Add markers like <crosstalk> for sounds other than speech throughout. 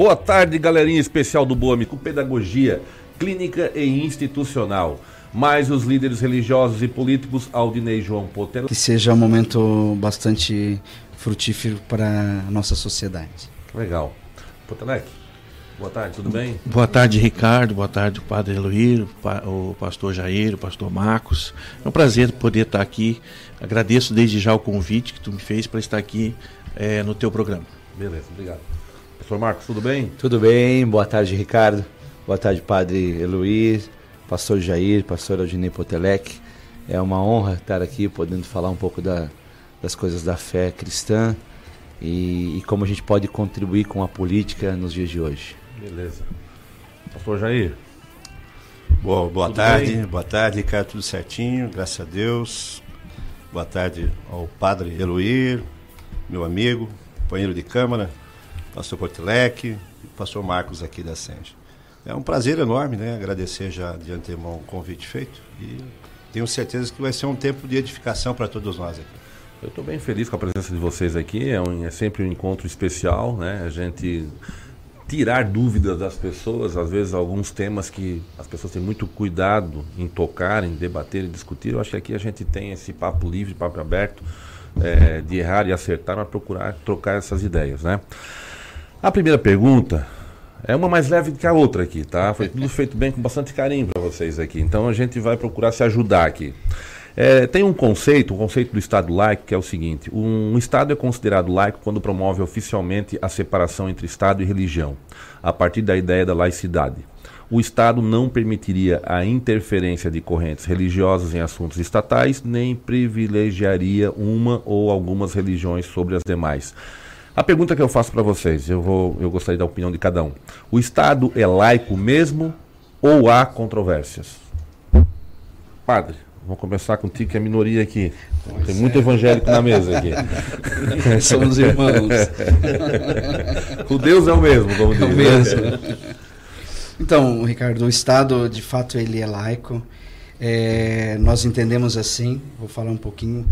Boa tarde, galerinha especial do Boa com pedagogia clínica e institucional. Mais os líderes religiosos e políticos, Aldinei João Potelo. Que seja um momento bastante frutífero para a nossa sociedade. Legal. Potelec, boa tarde, tudo bem? Boa tarde, Ricardo. Boa tarde, Padre Eloir, o pastor Jair, o pastor Marcos. É um prazer poder estar aqui. Agradeço desde já o convite que tu me fez para estar aqui é, no teu programa. Beleza, obrigado. Pastor Marcos, tudo bem? Tudo bem. Boa tarde, Ricardo. Boa tarde, Padre Eloir, Pastor Jair, Pastor Aldinei Potelec. É uma honra estar aqui podendo falar um pouco da, das coisas da fé cristã e, e, como a gente pode contribuir com a política nos dias de hoje. Beleza. Pastor Jair. Boa, boa tarde, bem? boa tarde, Ricardo, tudo certinho, graças a Deus. Boa tarde ao Padre Eloir, meu amigo, companheiro de Câmara, pastor Portelec e pastor Marcos aqui da Senge. É um prazer enorme, né? Agradecer já de antemão o convite feito e tenho certeza que vai ser um tempo de edificação para todos nós aqui. Eu estou bem feliz com a presença de vocês aqui, é, um, é sempre um encontro especial, né? A gente tirar dúvidas das pessoas, às vezes alguns temas que as pessoas têm muito cuidado em tocar, em debater e discutir. Eu acho que aqui a gente tem esse papo livre, papo aberto, é, de errar e acertar, mas procurar trocar essas ideias, né? A primeira pergunta é uma mais leve que a outra aqui, tá? Foi tudo <laughs> feito bem com bastante carinho para vocês aqui. Então a gente vai procurar se ajudar aqui. É, tem um conceito, o um conceito do Estado laico, que é o seguinte: um Estado é considerado laico quando promove oficialmente a separação entre Estado e religião, a partir da ideia da laicidade. O Estado não permitiria a interferência de correntes religiosas em assuntos estatais, nem privilegiaria uma ou algumas religiões sobre as demais. A pergunta que eu faço para vocês, eu, vou, eu gostaria da opinião de cada um. O Estado é laico mesmo ou há controvérsias? Padre, vamos começar contigo, que é a minoria aqui. Pois Tem muito é. evangélico na mesa aqui. <laughs> Somos irmãos. o Deus é o mesmo, como diz. É o mesmo. Né? Então, Ricardo, o Estado, de fato, ele é laico. É, nós entendemos assim, vou falar um pouquinho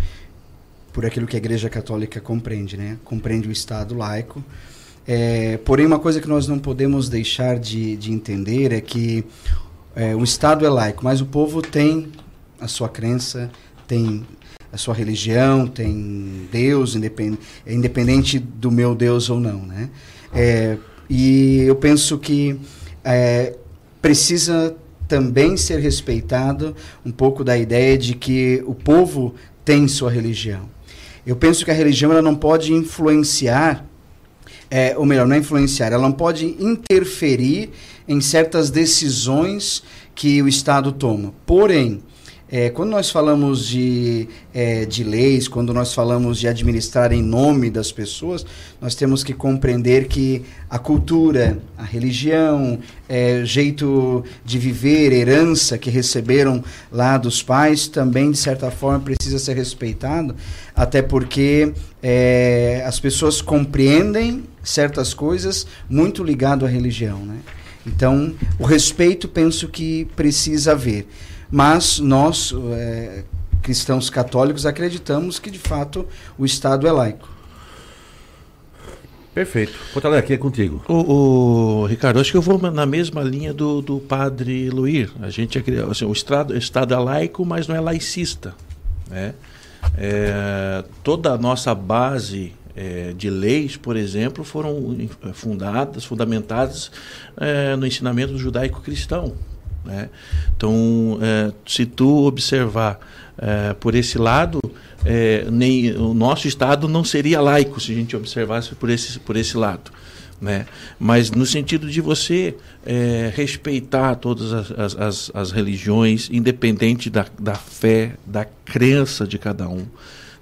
por aquilo que a Igreja Católica compreende, né? Compreende o Estado laico. É, porém, uma coisa que nós não podemos deixar de, de entender é que é, o Estado é laico, mas o povo tem a sua crença, tem a sua religião, tem Deus, independente, é independente do meu Deus ou não, né? É, e eu penso que é, precisa também ser respeitado um pouco da ideia de que o povo tem sua religião. Eu penso que a religião ela não pode influenciar, é, ou melhor, não é influenciar, ela não pode interferir em certas decisões que o Estado toma. Porém, é, quando nós falamos de, é, de leis, quando nós falamos de administrar em nome das pessoas, nós temos que compreender que a cultura, a religião, é, jeito de viver, herança que receberam lá dos pais, também de certa forma precisa ser respeitado, até porque é, as pessoas compreendem certas coisas muito ligado à religião, né? Então, o respeito penso que precisa haver. Mas nós, é, cristãos católicos, acreditamos que de fato o Estado é laico. Perfeito. Portalé, aqui é contigo. O, o, Ricardo, acho que eu vou na mesma linha do, do padre Luir. A gente assim, o Estado, o Estado é laico, mas não é laicista. Né? É, toda a nossa base é, de leis, por exemplo, foram fundadas, fundamentadas é, no ensinamento judaico-cristão. Né? Então, é, se tu observar é, por esse lado, é, nem, o nosso Estado não seria laico se a gente observasse por esse, por esse lado. Né? Mas no sentido de você é, respeitar todas as, as, as religiões, independente da, da fé, da crença de cada um.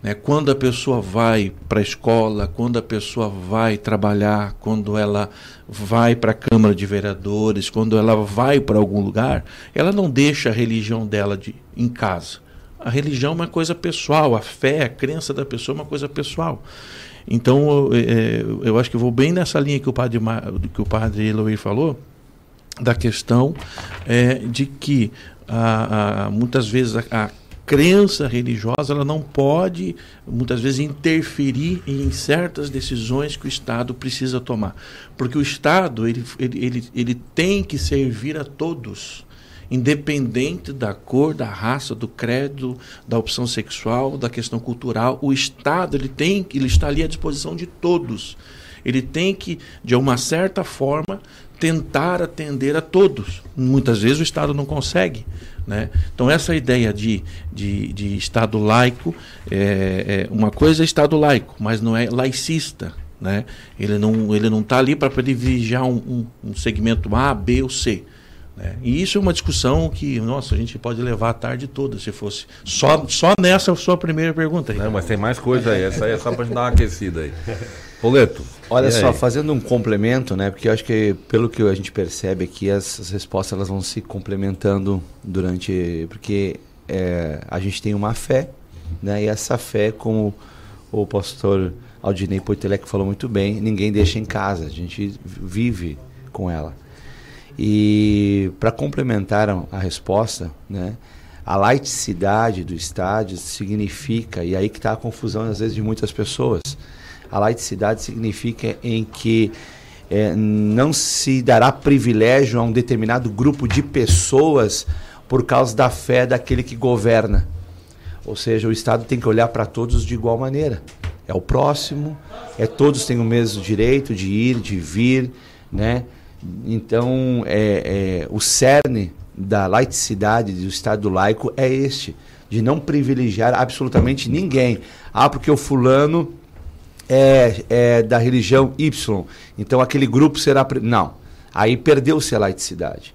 Né? Quando a pessoa vai para a escola, quando a pessoa vai trabalhar, quando ela vai para a Câmara de Vereadores, quando ela vai para algum lugar, ela não deixa a religião dela de, em casa. A religião é uma coisa pessoal, a fé, a crença da pessoa é uma coisa pessoal. Então, eu, é, eu acho que vou bem nessa linha que o padre, que o padre Eloy falou, da questão é, de que a, a, muitas vezes a, a crença religiosa ela não pode muitas vezes interferir em certas decisões que o Estado precisa tomar, porque o Estado ele, ele, ele, ele tem que servir a todos, independente da cor, da raça, do credo, da opção sexual, da questão cultural, o Estado ele tem ele está ali à disposição de todos. Ele tem que, de uma certa forma, tentar atender a todos. Muitas vezes o Estado não consegue. Né? Então, essa ideia de, de, de Estado laico, é, é, uma coisa é Estado laico, mas não é laicista. Né? Ele não ele não está ali para privilegiar um, um, um, segmento A, B ou C. Né? E isso é uma discussão que, nossa, a gente pode levar a tarde toda, se fosse. Só, só nessa sua primeira pergunta. Aí. Não, mas tem mais coisa aí. Essa aí é só para dar uma aquecida aí. Poleto. Olha só, fazendo um complemento, né? Porque eu acho que pelo que a gente percebe aqui, as, as respostas elas vão se complementando durante, porque é, a gente tem uma fé, né? E essa fé, como o pastor Aldinei Poitelec falou muito bem, ninguém deixa em casa, a gente vive com ela. E para complementar a resposta, né? A laicidade do estádio significa, e aí que está a confusão às vezes de muitas pessoas, a laicidade significa em que é, não se dará privilégio a um determinado grupo de pessoas por causa da fé daquele que governa. Ou seja, o Estado tem que olhar para todos de igual maneira. É o próximo, é todos têm o mesmo direito de ir, de vir, né? Então, é, é, o cerne da laicidade do Estado laico é este, de não privilegiar absolutamente ninguém. Ah, porque o fulano é, é da religião Y, então aquele grupo será. Não. Aí perdeu-se a laicidade.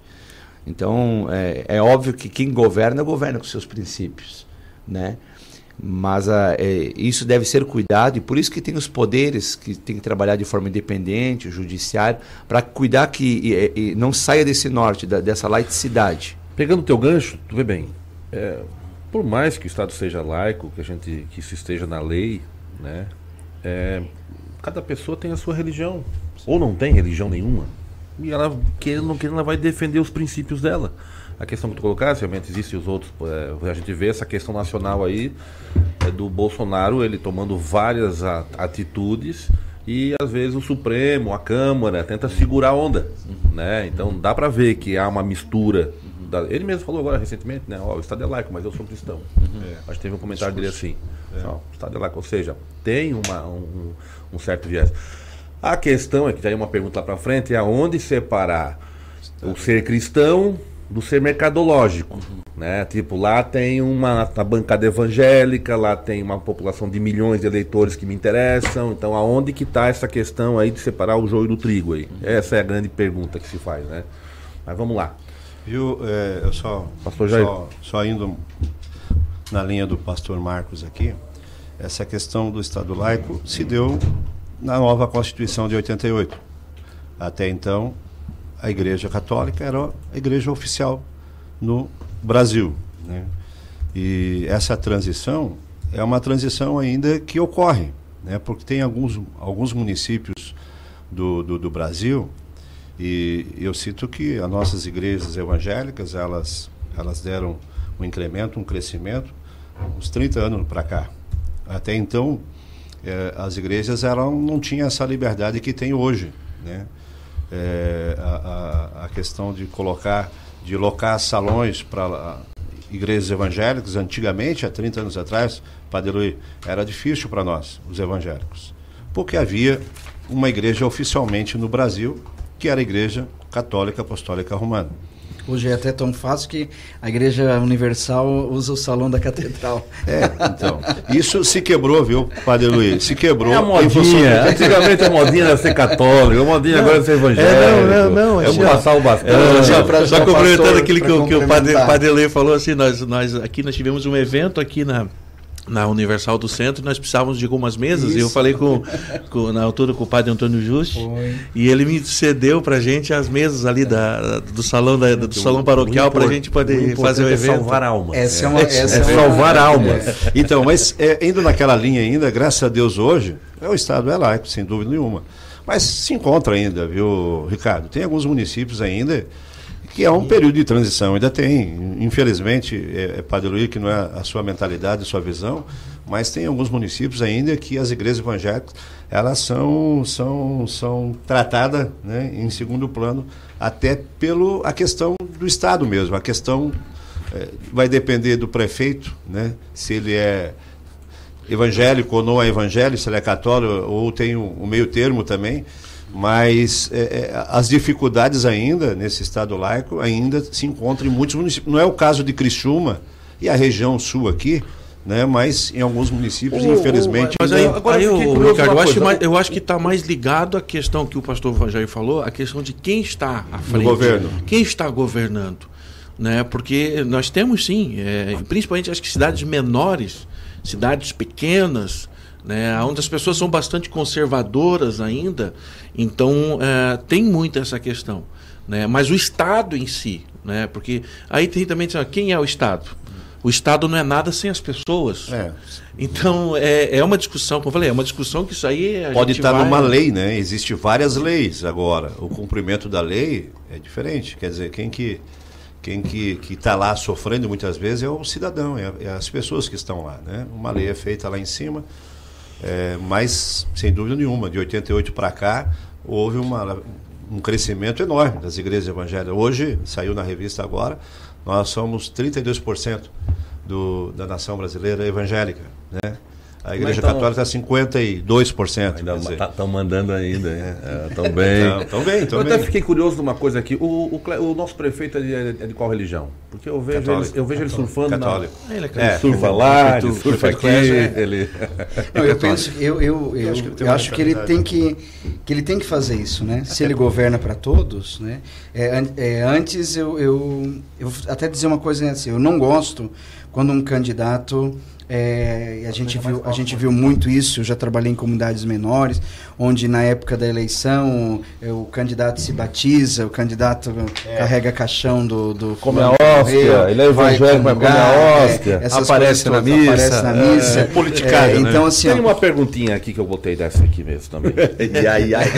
Então, é, é, óbvio que quem governa, governa com seus princípios. Né? Mas a, é, isso deve ser cuidado, e por isso que tem os poderes que tem que trabalhar de forma independente, o judiciário, para cuidar que e, e não saia desse norte, da, dessa laicidade. Pegando o teu gancho, tu vê bem, é, por mais que o Estado seja laico, que a gente que isso esteja na lei, né, é, cada pessoa tem a sua religião. Ou não tem religião nenhuma. E ela, querendo ou não querendo, ela vai defender os princípios dela. A questão que tu colocaste, realmente existem os outros. É, a gente vê essa questão nacional aí é, do Bolsonaro, ele tomando várias atitudes e às vezes o Supremo, a Câmara, tenta segurar a onda. Né? Então dá para ver que há uma mistura da, ele mesmo falou agora recentemente, né? Ó, o Estado é laico, mas eu sou cristão. Uhum. É. Acho que teve um comentário dele assim. É. Ó, o Estado é laico, ou seja, tem uma, um, um, certo viés. A questão é que já é uma pergunta lá para frente, é aonde separar o ser cristão do ser mercadológico, uhum. né? Tipo, lá tem uma, uma bancada evangélica, lá tem uma população de milhões de eleitores que me interessam, então aonde que está essa questão aí de separar o joio do trigo aí? Uhum. Essa é a grande pergunta que se faz, né? Mas vamos lá. Viu, é, eu só, pastor só, só indo na linha do pastor Marcos aqui, essa questão do Estado laico se deu na nova Constituição de 88. Até então, a Igreja Católica era a igreja oficial no Brasil. Né? E essa transição é uma transição ainda que ocorre, né? porque tem alguns, alguns municípios do, do, do Brasil e eu cito que as nossas igrejas evangélicas, elas, elas deram um incremento, um crescimento, uns 30 anos para cá. Até então, eh, as igrejas eram, não tinham essa liberdade que tem hoje. Né? A, a, a, questão de colocar, de locar salões para igrejas evangélicas, antigamente, há 30 anos atrás, Padre Luiz, era difícil para nós, os evangélicos. Porque havia uma igreja oficialmente no Brasil que era a Igreja Católica Apostólica Romana. Hoje é até tão fácil que a Igreja Universal usa o salão da catedral. É, então. Isso se quebrou, viu, Padre Luiz? Se quebrou. É a modinha. Antigamente a modinha era ser católico, a modinha não, agora é ser evangélico. É, não, não, não. É passar o bastão. É, só complementando aquilo que, que, o Padre, Padre Luiz falou, assim, nós, nós aqui nós tivemos um evento aqui na na Universal do Centro, nós precisávamos de algumas mesas, Isso. e eu falei com, com, na altura com o padre Antônio Justi, e ele me cedeu para gente as mesas ali da, do salão da, do salão paroquial para a gente poder fazer o é evento. salvar almas. Essa é, uma, essa é, é salvar almas. É. Então, mas é, indo naquela linha ainda, graças a Deus hoje, é o Estado é laico, sem dúvida nenhuma. Mas se encontra ainda, viu, Ricardo? Tem alguns municípios ainda que é um período de transição. Ainda tem, infelizmente, é, é Padre Luiz, que não é a sua mentalidade, a sua visão, mas tem alguns municípios ainda que as igrejas evangélicas elas são, são, são tratadas né, em segundo plano, até pelo a questão do Estado mesmo. A questão é, vai depender do prefeito, né, se ele é evangélico ou não é evangélico, se ele é católico ou tem o, um, um meio termo também. Mas é, é, as dificuldades ainda nesse Estado laico ainda se encontram em muitos municípios. Não é o caso de Criciúma e a região sul aqui, né? Mas em alguns municípios, infelizmente. Mas aí, agora aí, eu, Ricardo, eu acho, mais, eu acho que está mais ligado à questão que o pastor Jair falou, a questão de quem está à frente. governo. Quem está governando. Né? Porque nós temos sim, é, principalmente que cidades menores, cidades pequenas, né, onde as pessoas são bastante conservadoras ainda, então é, tem muito essa questão. Né? Mas o Estado em si, né? porque aí tem também quem é o Estado? O Estado não é nada sem as pessoas. É. Então, é, é uma discussão, como eu falei, é uma discussão que isso aí. Pode estar vai... numa lei, né? Existem várias leis agora. O cumprimento da lei é diferente. Quer dizer, quem que quem que está lá sofrendo muitas vezes é o cidadão, é, é, as pessoas que estão lá. Né? Uma lei é feita lá em cima, é, mas, sem dúvida nenhuma, de 88 para cá, houve uma, um crescimento enorme das igrejas evangélicas. Hoje, saiu na revista agora, nós somos 32% do, da nação brasileira evangélica. Né? A Igreja então, Católica está 52%. Ainda estão tá, mandando ainda. Estão é, bem. Estão bem, Eu bem. até fiquei curioso de uma coisa aqui. O, o, o nosso prefeito é de, é de, qual religião? Porque eu vejo, católico, ele, eu vejo ele surfando. Católico. Na... Ele é, surfa lá, ele surfa aqui. Ele... <laughs> Não, eu penso, eu, eu, eu, eu acho que ele tem que, que ele tem que fazer isso, né? Se ele governa para todos, né? É, é, antes eu, eu, eu até dizer uma coisa assim, eu não gosto quando um candidato é, a gente viu a gente viu muito isso. Eu já trabalhei em comunidades menores, onde na época da eleição é, o candidato se batiza, o candidato é. carrega caixão do, do come a hóstia, ele é evangélico, mas come a é, hóstia, é, aparece, na missa, aparece na missa, é, politicário, né? Então assim, tem uma perguntinha aqui que eu botei dessa aqui mesmo também. <laughs> e aí, aí.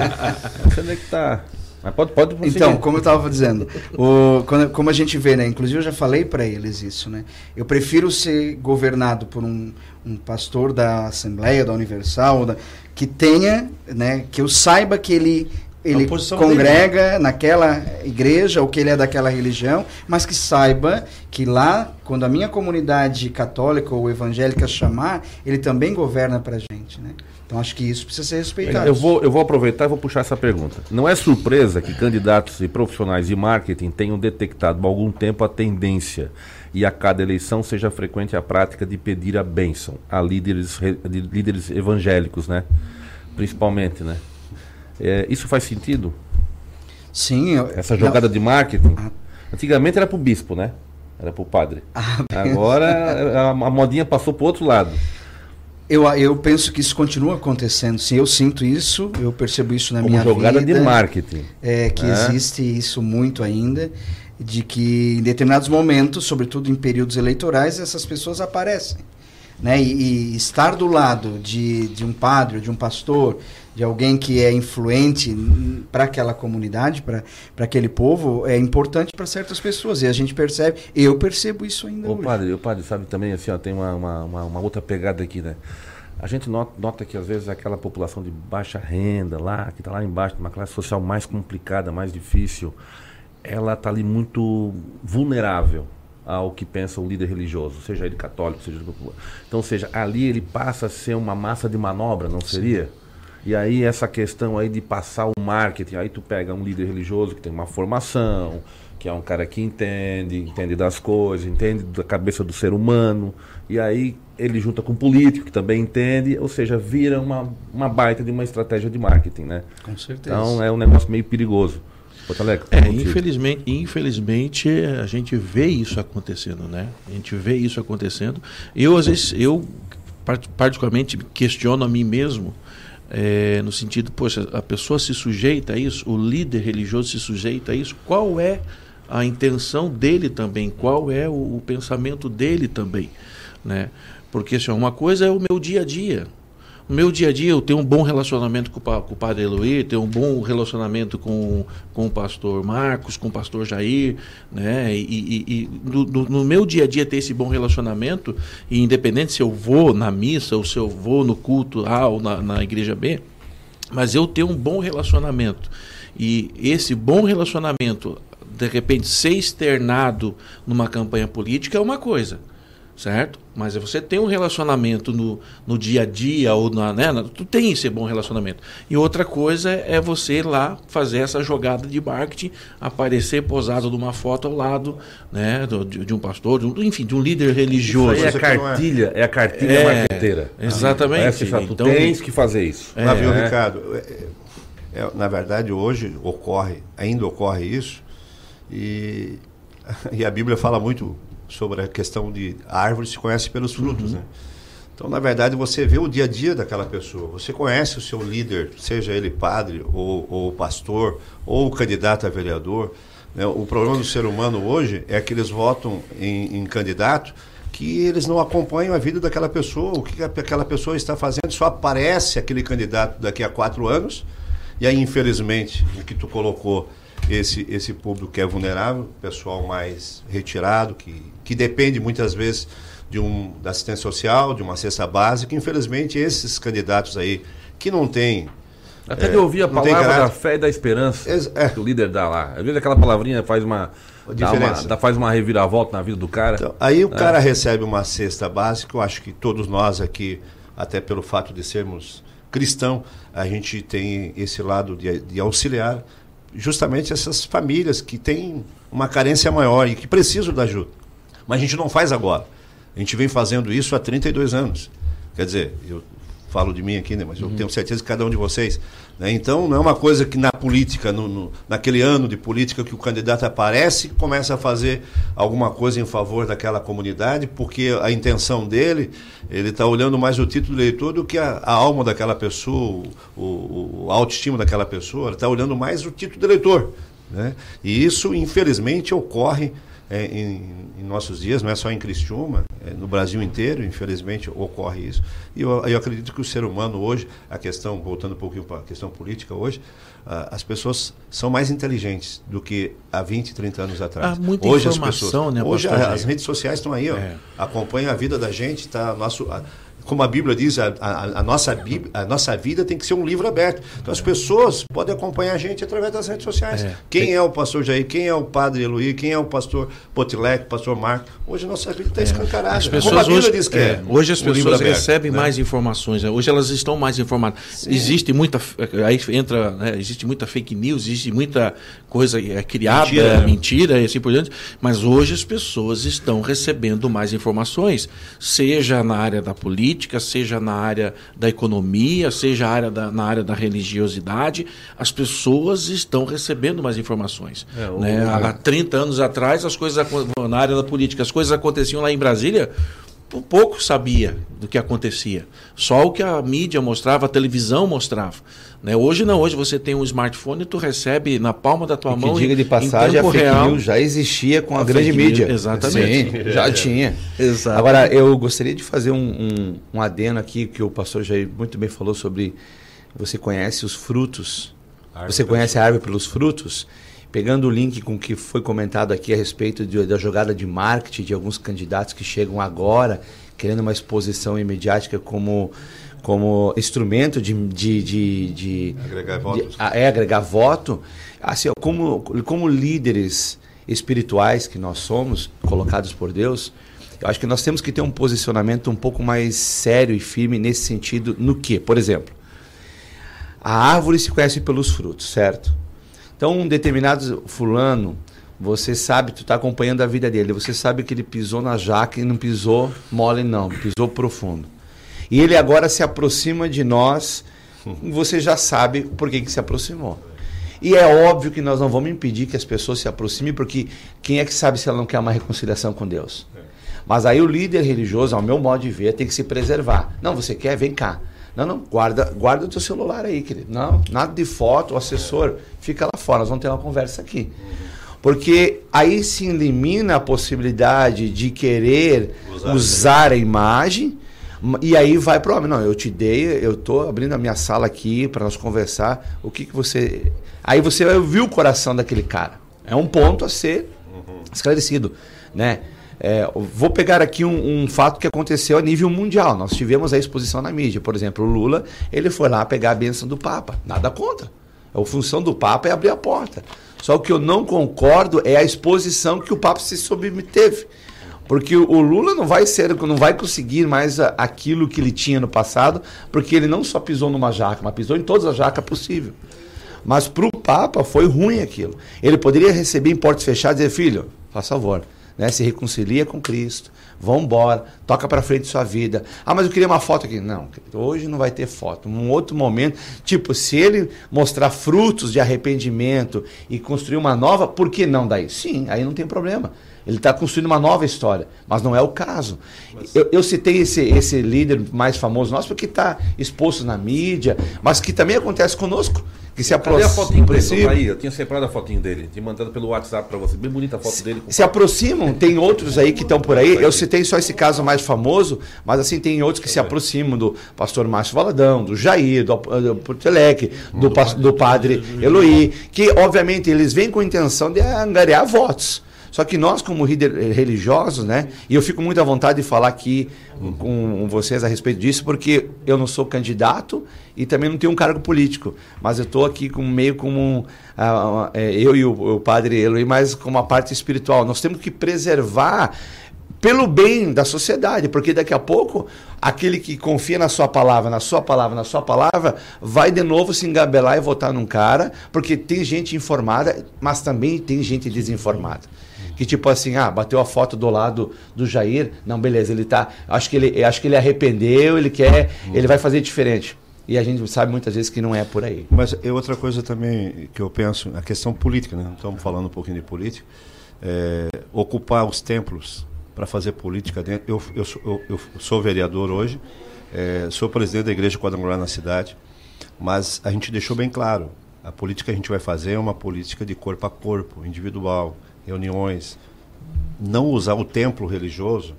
<laughs> Onde é que tá? Mas pode, pode Então, como eu estava dizendo, o, quando, como a gente vê, né? Inclusive eu já falei para eles isso, né? Eu prefiro ser governado por um, um pastor da Assembleia, da Universal, da, que tenha, né? Que eu saiba que ele ele congrega dele. naquela igreja ou que ele é daquela religião, mas que saiba que lá, quando a minha comunidade católica ou evangélica chamar, ele também governa para a gente, né? Então acho que isso precisa ser respeitado. Eu vou, eu vou aproveitar e vou puxar essa pergunta. Não é surpresa que candidatos e profissionais de marketing tenham detectado há algum tempo a tendência e a cada eleição seja frequente a prática de pedir a bênção a líderes, de líderes evangélicos, né? Principalmente, né? É, isso faz sentido? Sim. Eu, Essa jogada não, de marketing? Ah. Antigamente era para o bispo, né? Era para o padre. Ah, <laughs> Agora a, a modinha passou para outro lado. Eu, eu penso que isso continua acontecendo. Sim, eu sinto isso, eu percebo isso na Como minha jogada vida. de marketing. É, que existe isso muito ainda, de que em determinados momentos, sobretudo em períodos eleitorais, essas pessoas aparecem. Né? E, e estar do lado de, de um padre, de um pastor, de alguém que é influente para aquela comunidade, para aquele povo, é importante para certas pessoas. E a gente percebe, eu percebo isso ainda. O hoje. padre, o padre sabe também, assim, ó, tem uma, uma, uma, outra pegada aqui, né? A gente nota, nota, que às vezes aquela população de baixa renda, lá, que está lá embaixo, uma classe social mais complicada, mais difícil, ela está ali muito vulnerável ao que pensa o líder religioso, seja ele católico, seja ele... Então, ou seja, ali ele passa a ser uma massa de manobra, não seria? E aí essa questão aí de passar o marketing, aí tu pega um líder religioso que tem uma formação, que é um cara que entende, entende das coisas, entende da cabeça do ser humano, e aí ele junta com um político que também entende, ou seja, vira uma, uma baita de uma estratégia de marketing, né? Com certeza. Então é um negócio meio perigoso. Alegre, é, infelizmente, infelizmente a gente vê isso acontecendo, né? A gente vê isso acontecendo. Eu às vezes eu particularmente questiono a mim mesmo é, no sentido, poxa, a pessoa se sujeita a isso, o líder religioso se sujeita a isso, qual é a intenção dele também, qual é o, o pensamento dele também, né? Porque assim, uma coisa é o meu dia a dia, No meu dia a dia, eu tenho um bom relacionamento com, o padre Eloy, tenho um bom relacionamento com, com o pastor Marcos, com o pastor Jair, né? E, e, e no, no, meu dia a dia ter esse bom relacionamento, e independente se eu vou na missa ou se eu vou no culto A ou na, na igreja B, mas eu tenho um bom relacionamento. E esse bom relacionamento, de repente, ser externado numa campanha política é uma coisa certo? Mas você tem um relacionamento no, no dia a dia, ou na, né? Tu tem esse bom relacionamento. E outra coisa é você ir lá fazer essa jogada de marketing, aparecer posado numa foto ao lado, né? Do, de, de, um pastor, de um, enfim, de um líder religioso. É a cartilha, é a cartilha é, marqueteira. Exatamente. Ah, tu então, tens que fazer isso. É, Mas, viu, Ricardo, é, é, na verdade, hoje ocorre, ainda ocorre isso, e, <laughs> e a Bíblia fala muito sobre a questão de a árvore se conhece pelos frutos, uhum. né? Então, na verdade, você vê o dia a dia daquela pessoa. Você conhece o seu líder, seja ele padre ou, ou pastor ou candidato a vereador. Né? O problema do ser humano hoje é que eles votam em, em candidato que eles não acompanham a vida daquela pessoa, o que aquela pessoa está fazendo. Só aparece aquele candidato daqui a quatro anos. E aí, infelizmente, o que tu colocou esse, esse público que é vulnerável, pessoal mais retirado, que, que depende muitas vezes de um, da assistência social, de uma cesta básica. Infelizmente, esses candidatos aí que não têm. Até é, de ouvir a palavra da fé e da esperança é. que o líder dá lá. Às vezes aquela palavrinha faz uma. Dá uma, dá, faz uma reviravolta na vida do cara. Então, aí o é. cara recebe uma cesta básica, eu acho que todos nós aqui, até pelo fato de sermos cristão, a gente tem esse lado de, de auxiliar justamente essas famílias que têm uma carência maior e que precisam da ajuda. Mas a gente não faz agora. A gente vem fazendo isso há 32 anos. Quer dizer, eu falo de mim aqui, né? mas eu uhum. tenho certeza que cada um de vocês. Né? Então, não é uma coisa que na política, no, no, naquele ano de política, que o candidato aparece e começa a fazer alguma coisa em favor daquela comunidade, porque a intenção dele, ele está olhando mais o título do eleitor do que a, a alma daquela pessoa, o, o, o autoestima daquela pessoa, ele está olhando mais o título do eleitor. Né? E isso, infelizmente, ocorre é, em, em, nossos dias, não é só em Criciúma, é, no Brasil inteiro, infelizmente, ocorre isso. E eu, eu, acredito que o ser humano hoje, a questão, voltando um pouquinho para a questão política hoje, as pessoas são mais inteligentes do que há 20, 30 anos atrás. Há muita hoje informação, as pessoas, né? Hoje a, as redes sociais estão aí, ó, é. acompanham a vida da gente, tá nosso... A, como a Bíblia diz, a, a, a, nossa, Bíblia, a nossa vida tem que ser um livro aberto. Então as pessoas podem acompanhar a gente através das redes sociais. É. Quem é o pastor Jair, quem é o padre Eloy, quem é o pastor Potilec, pastor Marco. Hoje a nossa vida está é. escancarada. As pessoas como a Bíblia hoje, diz que é. é hoje as pessoas recebem né? mais informações. Né? Hoje elas estão mais informadas. Sim. Existe muita. Aí entra. Né? Existe muita fake news, existe muita coisa é, criada, mentira, né? mentira e assim por diante. Mas hoje as pessoas estão recebendo mais informações, seja na área da política política, seja na área da economia, seja área da, na área da religiosidade, as pessoas estão recebendo mais informações. É, o... né? Há 30 anos atrás, as coisas na área da política, as coisas aconteciam lá em Brasília, pouco sabia do que acontecia. Só o que a mídia mostrava, a televisão mostrava. Né? Hoje não, hoje você tem um smartphone e tu recebe na palma da tua e mão. Que diga de passagem, a fake real, news já existia com a, a grande mídia. News, exatamente. Sim, <laughs> já tinha. Exato. Agora, eu gostaria de fazer um, um, um adeno aqui, que o pastor já muito bem falou sobre você conhece os frutos. Você conhece a árvore pelos frutos. Pegando o link com o que foi comentado aqui a respeito de, da jogada de marketing de alguns candidatos que chegam agora, querendo uma exposição imediática como como instrumento de, de, de, de agregar votos. é agregar voto. Assim como como líderes espirituais que nós somos colocados por Deus eu acho que nós temos que ter um posicionamento um pouco mais sério e firme nesse sentido no que por exemplo a árvore se conhece pelos frutos certo então, um determinado fulano, você sabe, tu está acompanhando a vida dele, você sabe que ele pisou na jaca e não pisou mole não, pisou profundo. E ele agora se aproxima de nós, você já sabe por que, que se aproximou. E é óbvio que nós não vamos impedir que as pessoas se aproximem, porque quem é que sabe se ela não quer uma reconciliação com Deus? Mas aí o líder religioso, ao meu modo de ver, tem que se preservar. Não, você quer? Vem cá. Não, não, guarda, guarda o teu celular aí, querido. Não, nada de foto, o assessor, fica lá fora, nós vamos ter uma conversa aqui. Porque aí se elimina a possibilidade de querer usar, usar a imagem E aí vai pro homem, não, eu te dei, eu tô abrindo a minha sala aqui para nós conversar. O que que você. Aí você vai ouvir o coração daquele cara. É um ponto a ser esclarecido, né? É, vou pegar aqui um, um, fato que aconteceu a nível mundial. Nós tivemos a exposição na mídia. Por exemplo, o Lula, ele foi lá pegar a bênção do Papa. Nada contra. A função do Papa é abrir a porta. Só o que eu não concordo é a exposição que o Papa se submeteve. Porque o Lula não vai ser, não vai conseguir mais aquilo que ele tinha no passado, porque ele não só pisou numa jaca, mas pisou em todas as jacas possível. Mas para o Papa foi ruim aquilo. Ele poderia receber em portas fechadas e dizer, filho, faz favor, né, se reconcilia com Cristo, vão embora, toca para frente sua vida. Ah, mas eu queria uma foto aqui. Não, hoje não vai ter foto. Um outro momento, tipo, se ele mostrar frutos de arrependimento e construir uma nova, por que não daí? Sim, aí não tem problema. Ele está construindo uma nova história, mas não é o caso. Eu, eu citei esse, esse líder mais famoso nosso porque está exposto na mídia, mas que também acontece conosco. Que se aproxima. Cadê a fotinho dele? Aí, eu tinha separado a fotinho dele, tinha mandado pelo WhatsApp para você. Bem bonita a foto se, dele. Se aproximam, tem outros aí que estão por aí. Eu citei só esse caso mais famoso, mas assim tem outros que se aproximam do pastor Márcio Valadão, do Jair, do, do Portelec, do, do, do padre Eloí, que obviamente eles vêm com a intenção de angariar votos. Só que nós, como religiosos, né? E eu fico muito à vontade de falar aqui com vocês a respeito disso, porque eu não sou candidato e também não tenho um cargo político. Mas eu estou aqui meio como uh, uh, eu e o, o padre Eloy, mas como a parte espiritual. Nós temos que preservar pelo bem da sociedade, porque daqui a pouco aquele que confia na sua palavra, na sua palavra, na sua palavra, vai de novo se engabelar e votar num cara, porque tem gente informada, mas também tem gente desinformada que tipo assim, ah, bateu a foto do lado do Jair, não, beleza, ele tá, acho que ele, acho que ele arrependeu, ele quer, ele vai fazer diferente. E a gente sabe muitas vezes que não é por aí. Mas é outra coisa também que eu penso, a questão política, né? Estamos falando um pouquinho de política. É, ocupar os templos para fazer política dentro. Eu, eu, eu, eu sou vereador hoje, é, sou presidente da igreja quadrangular na cidade, mas a gente deixou bem claro: a política que a gente vai fazer é uma política de corpo a corpo, individual reuniões, não usar o templo religioso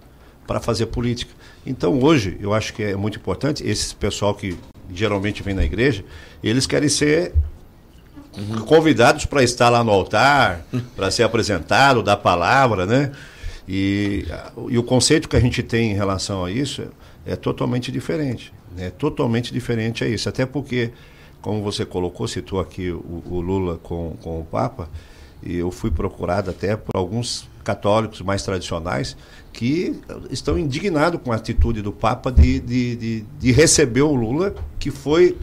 para fazer política. Então, hoje, eu acho que é muito importante, esse pessoal que geralmente vem na igreja, eles querem ser convidados para estar lá no altar, para ser apresentado, dar palavra, né? E, e o conceito que a gente tem em relação a isso é, é totalmente diferente. É né? totalmente diferente a isso. Até porque, como você colocou, citou aqui o, o Lula com, com o Papa, e eu fui procurado até por alguns católicos mais tradicionais que estão indignados com a atitude do Papa de, de, de, de receber o Lula, que foi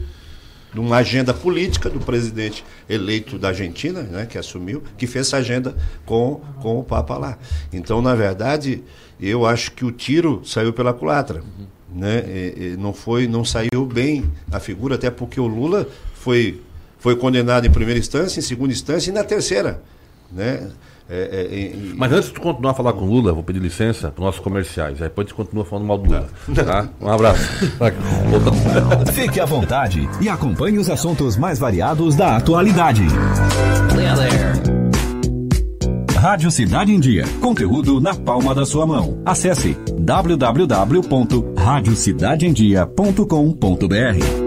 numa agenda política do presidente eleito da Argentina, né, que assumiu, que fez essa agenda com, com o Papa lá. Então, na verdade, eu acho que o tiro saiu pela culatra. Né? E, e não foi, não saiu bem a figura, até porque o Lula foi foi condenado em primeira instância, em segunda instância e na terceira. Né? É, é, Mas antes de continuar a falar com o Lula, vou pedir licença para os nossos comerciais. Aí depois a gente continua falando mal do Lula. Tá? Um abraço. Fique à vontade e acompanhe os assuntos mais variados da atualidade. Rádio Cidade em Dia. Conteúdo na palma da sua mão. Acesse www.radiocidadeemdia.com.br.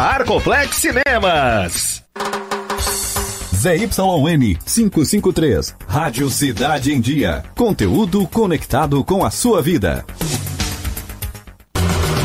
Arcoplex Cinemas. ZYN 553, Rádio Cidade em Dia. Conteúdo conectado com a sua vida.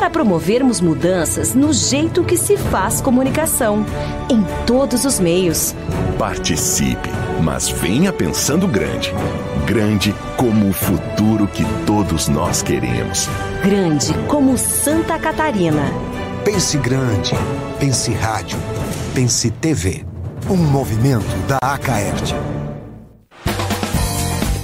para promovermos mudanças no jeito que se faz comunicação, em todos os meios. Participe, mas venha pensando grande. Grande como o futuro que todos nós queremos. Grande como Santa Catarina. Pense grande. Pense rádio. Pense TV. Um movimento da Acaerte.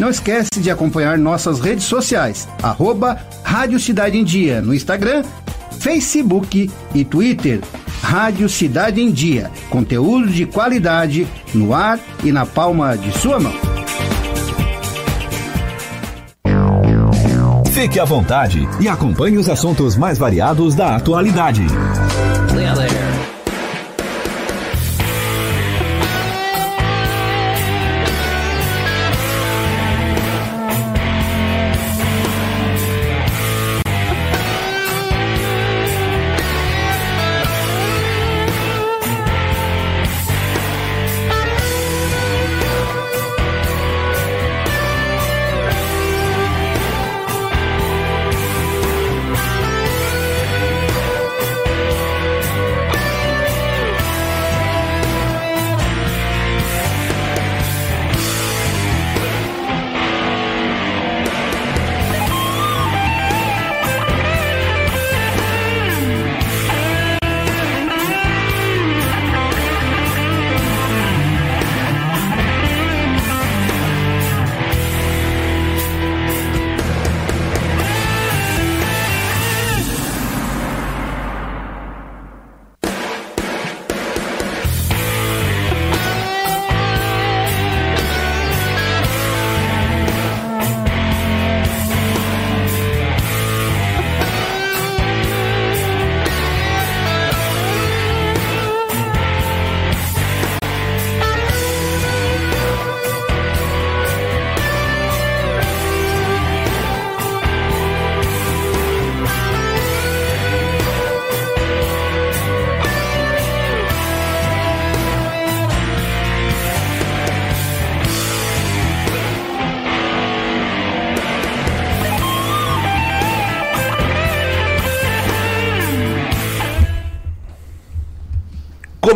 Não esquece de acompanhar nossas redes sociais, arroba Rádio Cidade em Dia no Instagram, Facebook e Twitter. Rádio Cidade em Dia, conteúdo de qualidade no ar e na palma de sua mão. Fique à vontade e acompanhe os assuntos mais variados da atualidade.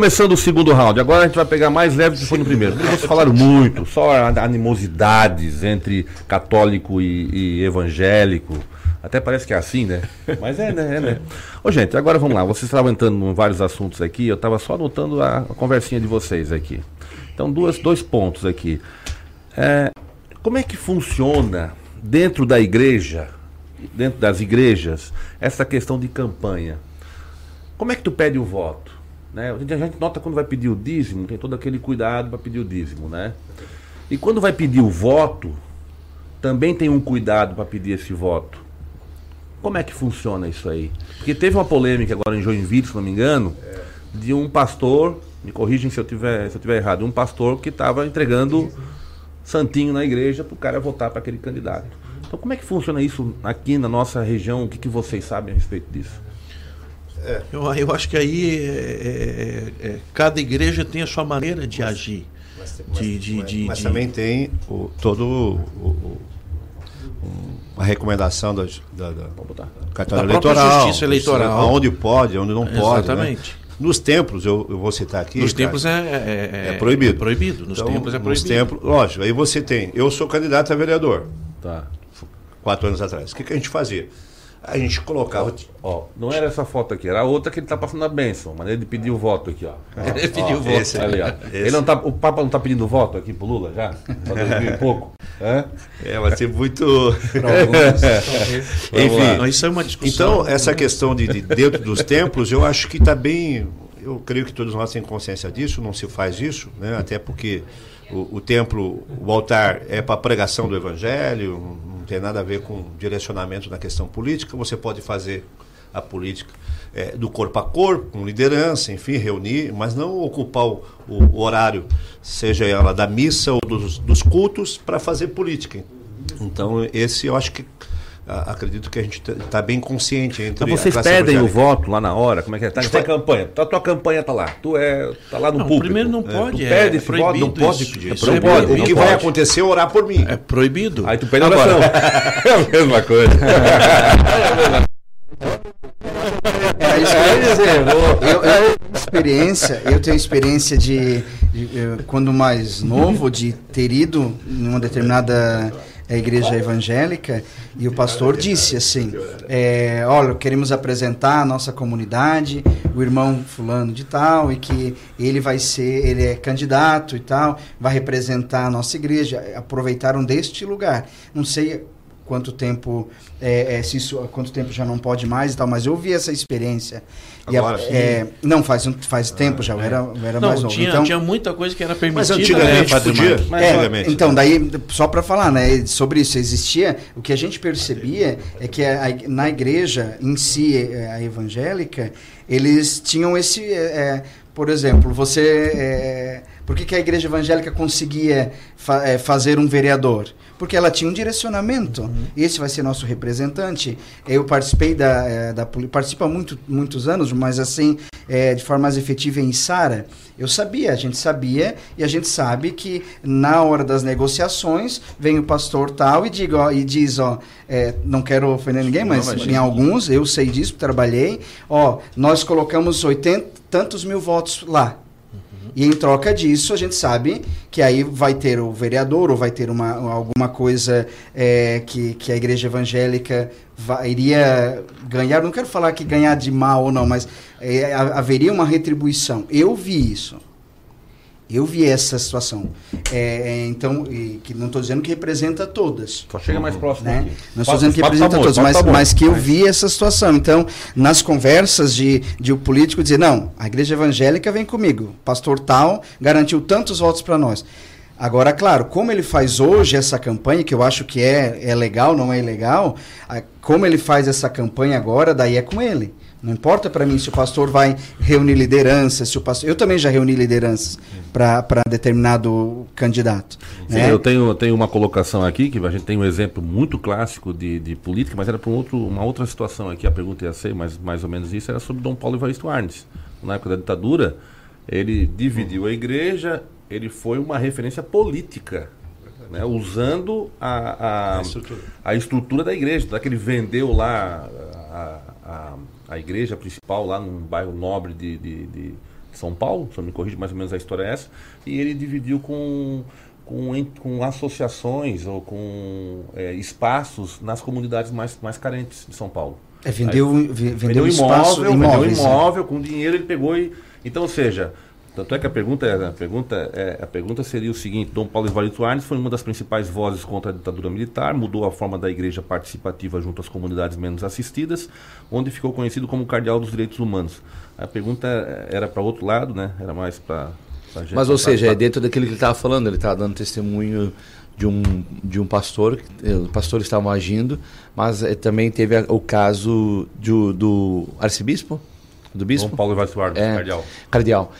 Começando o segundo round, agora a gente vai pegar mais leve do que foi no primeiro. Vocês falaram muito, só animosidades entre católico e, e, evangélico. Até parece que é assim, né? Mas é, né? É, né? Ô, gente, agora vamos lá. Vocês estavam entrando em vários assuntos aqui, eu estava só anotando a, a, conversinha de vocês aqui. Então, duas, dois pontos aqui. É, como é que funciona dentro da igreja, dentro das igrejas, essa questão de campanha? Como é que tu pede o voto? Né? A gente nota quando vai pedir o dízimo, tem todo aquele cuidado para pedir o dízimo, né? E quando vai pedir o voto, também tem um cuidado para pedir esse voto. Como é que funciona isso aí? Porque teve uma polêmica agora em Joinville, se não me engano, de um pastor, me corrigem se eu tiver, se eu tiver errado, um pastor que estava entregando santinho na igreja para o cara votar para aquele candidato. Então, como é que funciona isso aqui na nossa região? O que, que vocês sabem a respeito disso? É. Eu, eu acho que aí é, é, é, cada igreja tem a sua maneira de agir. Mas, de, de, mas, de, mas também tem o, todo o, o, uma recomendação da, da, da cartório eleitoral, justiça eleitoral, onde pode, onde não pode. Né? Exatamente. Né? Nos templos, eu, eu, vou citar aqui. Nos cara, templos é, é, é, proibido. proibido. Nos então, templos é proibido. Nos templos, lógico. Aí você tem. Eu sou candidato a vereador. Tá. Quatro anos atrás. O que, que a gente fazia? A gente colocava. Ó, não era essa foto aqui, era a outra que ele tá passando a benção. Maneira de pedir o voto aqui, ó. <laughs> ele pediu o voto. Esse, ali, ó. Ele não tá, o Papa não tá pedindo voto aqui pro Lula já? Pra 2000 e <laughs> pouco? É? é, vai ser muito. <laughs> Enfim. Não, isso é uma discussão. Então, essa questão de, de dentro dos templos, eu acho que está bem. Eu creio que todos nós temos consciência disso, não se faz isso, né? até porque o, o templo, o altar é para pregação do evangelho, não tem nada a ver com direcionamento na questão política. Você pode fazer a política é, do corpo a corpo, com liderança, enfim, reunir, mas não ocupar o, o horário, seja ela da missa ou dos, dos cultos, para fazer política. Então, esse eu acho que acredito que a gente está tá bem consciente entre Mas vocês pedem o voto lá na hora? Como é que é? Tá, tá campanha. A tua campanha tá lá. Tu é tá lá no não, público. Primeiro não pode, é, tu pede é, voto, não pode pedir. É não pode. O que vai acontecer é orar por mim. É proibido. Aí tu pede oração. <laughs> é a mesma coisa. <laughs> É isso que eu ia dizer. Eu, eu, experiência, eu tenho experiência de, de, quando mais novo, de ter ido em uma determinada a igreja evangélica e o pastor disse assim: é, olha, queremos apresentar a nossa comunidade, o irmão fulano de tal, e que ele vai ser, ele é candidato e tal, vai representar a nossa igreja. Aproveitaram deste lugar. Não sei quanto tempo é, é, se isso, quanto tempo já não pode mais e tal, mas eu vi essa experiência. Agora, a, é, não, faz, faz tempo já, eu era, eu era não, mais novo. Tinha, então, tinha muita coisa que era permitida. Mas antigamente né, podia. Mas é, antigamente, então, daí, só para falar né, sobre isso, existia, o que a gente percebia é que a, a, na igreja em si, é, a evangélica, eles tinham esse... É, por exemplo, você... por que, que a igreja evangélica conseguia fa fazer um vereador? porque ela tinha um direcionamento. Uhum. Esse vai ser nosso representante. Eu participei da, é, da participo há muito, muitos anos, mas assim, é, de forma mais efetiva em Sara. Eu sabia, a gente sabia e a gente sabe que na hora das negociações vem o pastor tal e, diga, ó, e diz, ó, é, não quero ofender ninguém, mas, não, em alguns, eu sei disso, trabalhei, ó, nós colocamos 80 tantos mil votos lá. E em troca disso, a gente sabe que aí vai ter o vereador ou vai ter uma, alguma coisa é, que, que a igreja evangélica vai, iria ganhar. Não quero falar que ganhar de mal ou não, mas é, haveria uma retribuição. Eu vi isso. Eu vi essa situação. É, é então, e, que não estou dizendo que representa todas. Só chega mais próximo. Né? Não estou dizendo que representa todas, mas, mas que eu vi essa situação. Então, nas conversas de, de o político dizer, não, a igreja evangélica vem comigo, pastor tal garantiu tantos votos para nós. Agora, claro, como ele faz hoje essa campanha, que eu acho que é, é legal, não é ilegal, como ele faz essa campanha agora, daí é com ele. Não importa para mim se o pastor vai reunir lideranças, se o pastor. Eu também já reuni lideranças para determinado candidato. Sim, né? Eu tenho, tenho uma colocação aqui, que a gente tem um exemplo muito clássico de, de política, mas era para um outro, uma outra situação aqui. A pergunta ia ser, mas mais ou menos isso, era sobre Dom Paulo Evaristo Arnes. Na época da ditadura, ele dividiu a igreja, ele foi uma referência política. Né, usando a, a, a, estrutura. a estrutura da igreja, da que ele vendeu lá a, a igreja principal lá num bairro nobre de, de, de São Paulo, se eu me corrija mais ou menos a história é essa, e ele dividiu com, com, com associações ou com é, espaços nas comunidades mais, mais carentes de São Paulo. É, vendeu, Aí, vendeu, vendeu imóvel, vendeu imóvel, com dinheiro ele pegou e. Então, ou seja, tanto é que a pergunta, a pergunta, é, a pergunta seria o seguinte: Dom Paulo Evaristo Arnes foi uma das principais vozes contra a ditadura militar, mudou a forma da igreja participativa junto às comunidades menos assistidas, onde ficou conhecido como Cardeal dos Direitos Humanos. A pergunta era para outro lado, né? Era mais para. Mas, ou seja, é dentro daquilo que ele estava falando, ele estava dando testemunho de um, de um pastor, os pastores estavam agindo, mas é, também teve a, o caso de, do arcebispo, do bispo. Dom Paulo Evaristo Arnes, é, cardeal. Cardeal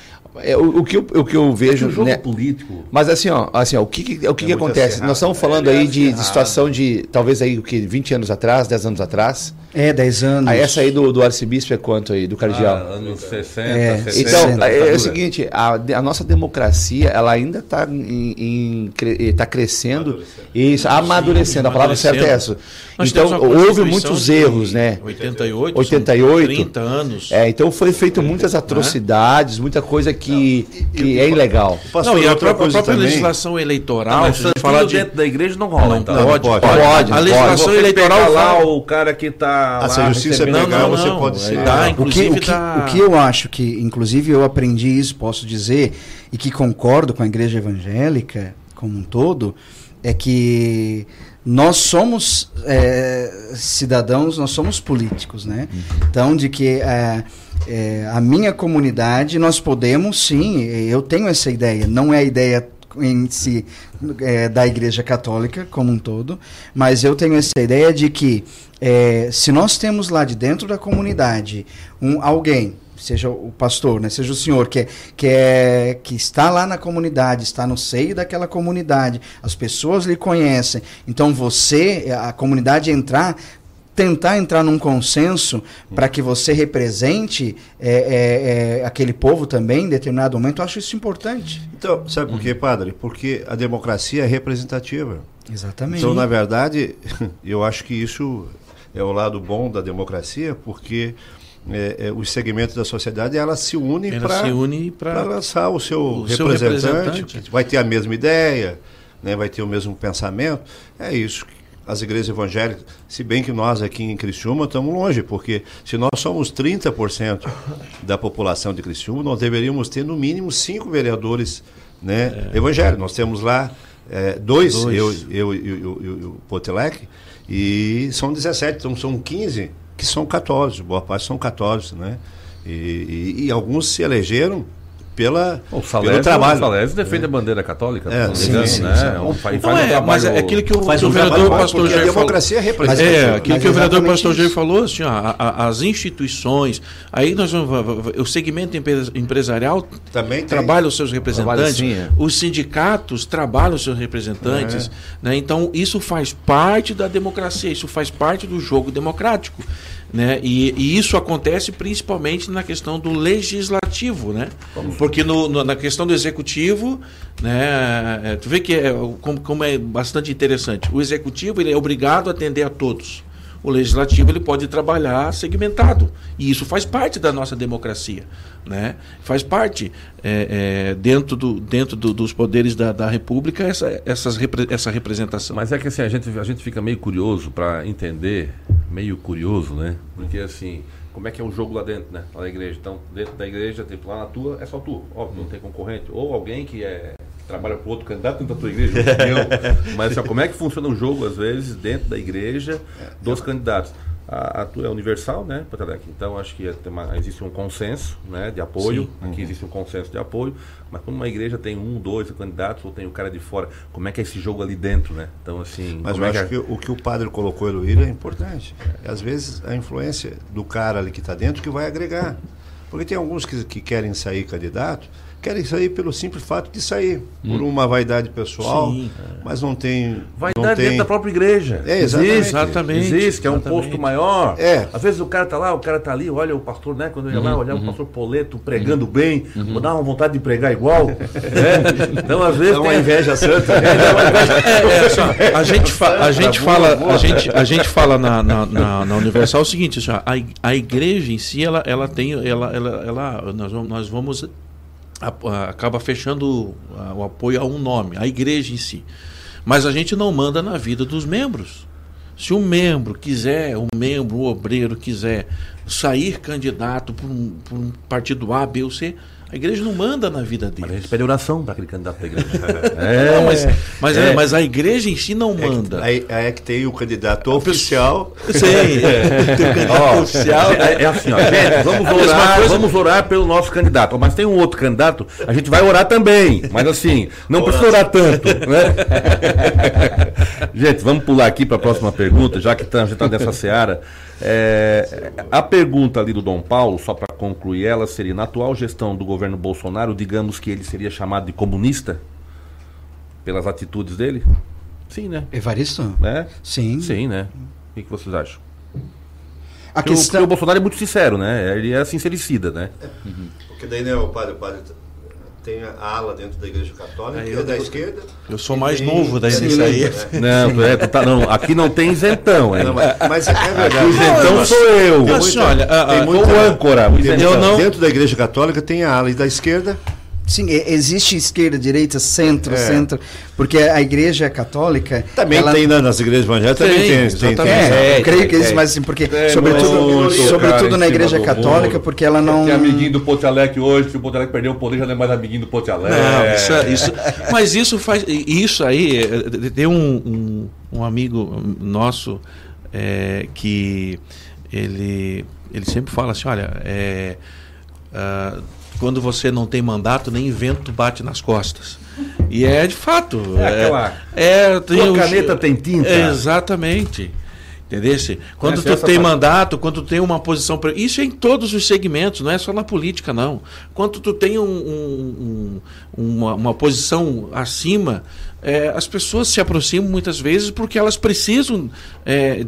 é, o, o que eu, o que eu vejo. É que o jogo né? político. Mas assim, ó, assim ó, o que, que- o que, É que acontece? acirrado. Nós estamos falando É, aí é de, de situação de talvez aí o que 20 anos atrás, 10 anos atrás. É, 10 anos. Aí essa aí do, do arcebispo é quanto aí, do cardeal? Ah, anos 60, É, 60. Então, é, é o seguinte, a, a nossa democracia, ela ainda está em, em cre- tá crescendo e amadurecendo. A palavra certa é essa. Nós então, houve muitos erros, né? 88, 88. 30 anos. É, então foi feito muitas atrocidades, muita coisa que, que é ilegal. Não, e a própria, também- legislação eleitoral, Mas a gente falar de... dentro da igreja não rola. Não, então. pode, pode. pode. Pode, A legislação eleitoral lá o cara que Ah, se lá a justiça recebendo- pegar, Não, você não, pode não. ser. Dá, O que, o, que, dá- o que eu acho que, inclusive, eu aprendi isso, posso dizer, e que concordo com a igreja evangélica como um todo, é que nós somos é, cidadãos, nós somos políticos, né? Então, de que é, é, a minha comunidade, nós podemos, sim, eu tenho essa ideia, não é a ideia em si é, da Igreja Católica como um todo, mas eu tenho essa ideia de que é, se nós temos lá de dentro da comunidade um alguém seja o pastor, né, seja o senhor que é, que é que está lá na comunidade, está no seio daquela comunidade, as pessoas lhe conhecem. Então você, a comunidade entrar tentar entrar num consenso para que você represente é, é, é, aquele povo também em determinado momento, eu acho isso importante. Então, sabe por quê, padre? Porque a democracia é representativa. Exatamente. Então, na verdade, <laughs> eu acho que isso é o lado bom da democracia, porque é, é, os segmentos da sociedade ela se para une pra- lançar o seu, o seu representante, representante. vai ter a mesma ideia, né, vai ter o mesmo pensamento. É isso. As igrejas evangélicas, se bem que nós aqui em Criciúma estamos longe, porque se nós somos 30% da população de Criciúma, nós deveríamos ter no mínimo cinco vereadores né, evangélicos. Nós temos lá é, dois, Dois. eu, eu, eu Potelec, e são 17, então são 15 que são católicos, boa parte são católicos, né? E, e, e alguns se elegeram pela, O pelo Salésio, trabalho. o Salésio defende a bandeira católica, É, não sim, engano, sim, né? sim. Um- faz- Então faz um é, trabalho- mas é aquilo que o, Faz que um o vereador pastor Jair falou. democracia é É, representativa. aquilo Mas que o vereador pastor Jair falou, assim, ó, a- a- as instituições, aí nós vamos, o segmento empre- empresarial Também tem. trabalha os seus representantes, sim, é. os sindicatos trabalham os seus representantes, né? então isso faz parte da democracia, isso faz parte do jogo democrático. Né? E, e isso acontece principalmente na questão do legislativo, né? Porque no- no- na questão do executivo, né? é, tu vê que é, como, como é bastante interessante. O executivo ele é obrigado a atender a todos. O legislativo ele pode trabalhar segmentado e isso faz parte da nossa democracia, né? Faz parte é, é, dentro, do, dentro do- dos poderes da, da República essa, essas, essa representação. Mas é que assim, a gente, a gente fica meio curioso para entender, meio curioso, né? Porque assim, como é que é o jogo lá dentro, né? Lá da igreja. Então, dentro da igreja, tipo, lá na tua, é só tu. Óbvio, não tem concorrente. Ou alguém que é que trabalha para outro candidato dentro da tua igreja, eu. <laughs> Mas assim, como é que funciona o jogo, às vezes, dentro da igreja dos candidatos? A, a é universal, né, Patalec? Então acho que tem uma- existe um consenso né, de apoio. Aqui existe um consenso de apoio. Mas quando uma igreja tem um, dois candidatos, ou tem o cara de fora, como é que é esse jogo ali dentro, né? Então, assim. Mas eu é acho que o que o padre colocou, Eloíra, é importante. E, às vezes a influência do cara ali que está dentro que vai agregar. Porque tem alguns que, que querem sair candidato, querem sair pelo simples fato de sair, por uma vaidade pessoal, Sim. mas não tem. Vai não tem... dentro da própria igreja. É, exatamente. Existe, Exatamente, existe, que é um exatamente. posto maior. É. Às vezes o cara tá lá, o cara tá ali, olha o pastor, né? Quando eu ia lá, olhar o pastor Poleto pregando bem, vou dar uma vontade de pregar igual. <laughs> né? Então, às vezes. É uma tem- inveja <laughs> santa. É, dá uma inveja. É, é, assim, ó, a <laughs> gente, fa- a gente fala, a gente, a gente fala na, na, na- na Universal o seguinte, assim, a, a igreja em si, ela, ela tem, ela, ela, ela- nós vamos, nós vamos a- a- acaba fechando a- o apoio a um nome, a igreja em si. Mas a gente não manda na vida dos membros. Se um membro quiser, um membro, um obreiro quiser sair candidato por um, por um partido A, B ou C, a igreja não manda na vida Mas a dele. gente pede oração para aquele candidato da igreja. <laughs> Não, mas, mas, é. mas a igreja em si não manda. Aí, aí é que tem o candidato oficial. Sim, é. <laughs> Tem o candidato Ó, oficial. É, é assim, ó, gente, <laughs> vamos orar, coisa- vamos orar pelo nosso candidato. Mas tem um outro candidato, a gente vai orar também. Mas assim, não precisa orar tanto, né? gente, vamos pular aqui para a próxima pergunta, já que a gente está nessa seara. É, a pergunta ali do Dom Paulo, só para concluir ela, seria: na atual gestão do governo Bolsonaro, digamos que ele seria chamado de comunista? Pelas atitudes dele? Sim, né? Evaristo? É? Sim. Sim, né? O que, que vocês acham? A Porque o- questão... porque o Bolsonaro é muito sincero, né? Ele é sincericida, né? Porque daí, né, o padre, o padre tem a ala dentro da igreja católica, Aí que eu é da devo- esquerda. Eu sou mais tem- novo daí tem nisso aí. direita, né? Não, é, tá- não, aqui não tem isentão, hein? Não, mas, mas é verdade. Aqui o isentão Mas sou eu. tem Mas, muita- olha, a- tem muita- o âncora, o isentão. não- Dentro da igreja católica tem a ala da esquerda. Sim, existe esquerda, direita, centro, É. centro, porque a igreja católica Também ela- tem na- nas igrejas evangélicas, também Tem, tem. tem, tem. É, É, eu creio que existe, mas assim, porque sobretudo, sobretudo na igreja católica, porque ela não Tem amiguinho do Ponte Alegre hoje, se o Ponte Alegre perdeu o poder, já não é mais amiguinho do Ponte Alegre. Não, isso, é- isso, <laughs> mas isso faz. Isso aí, eh, tem um, um, um amigo nosso eh, que ele, ele sempre fala assim: olha, eh, ah, quando você não tem mandato, nem vento bate nas costas. E é de fato. É aquela- é, tem os- caneta tem tinta. Exatamente. Entendesse? Quando Conhece tu tem parte? mandato, quando tu tem uma posição. Isso é em todos os segmentos, não é só na política, não. Quando tu tem um- um- um- uma, uma posição acima, é, as pessoas se aproximam muitas vezes porque elas precisam, é,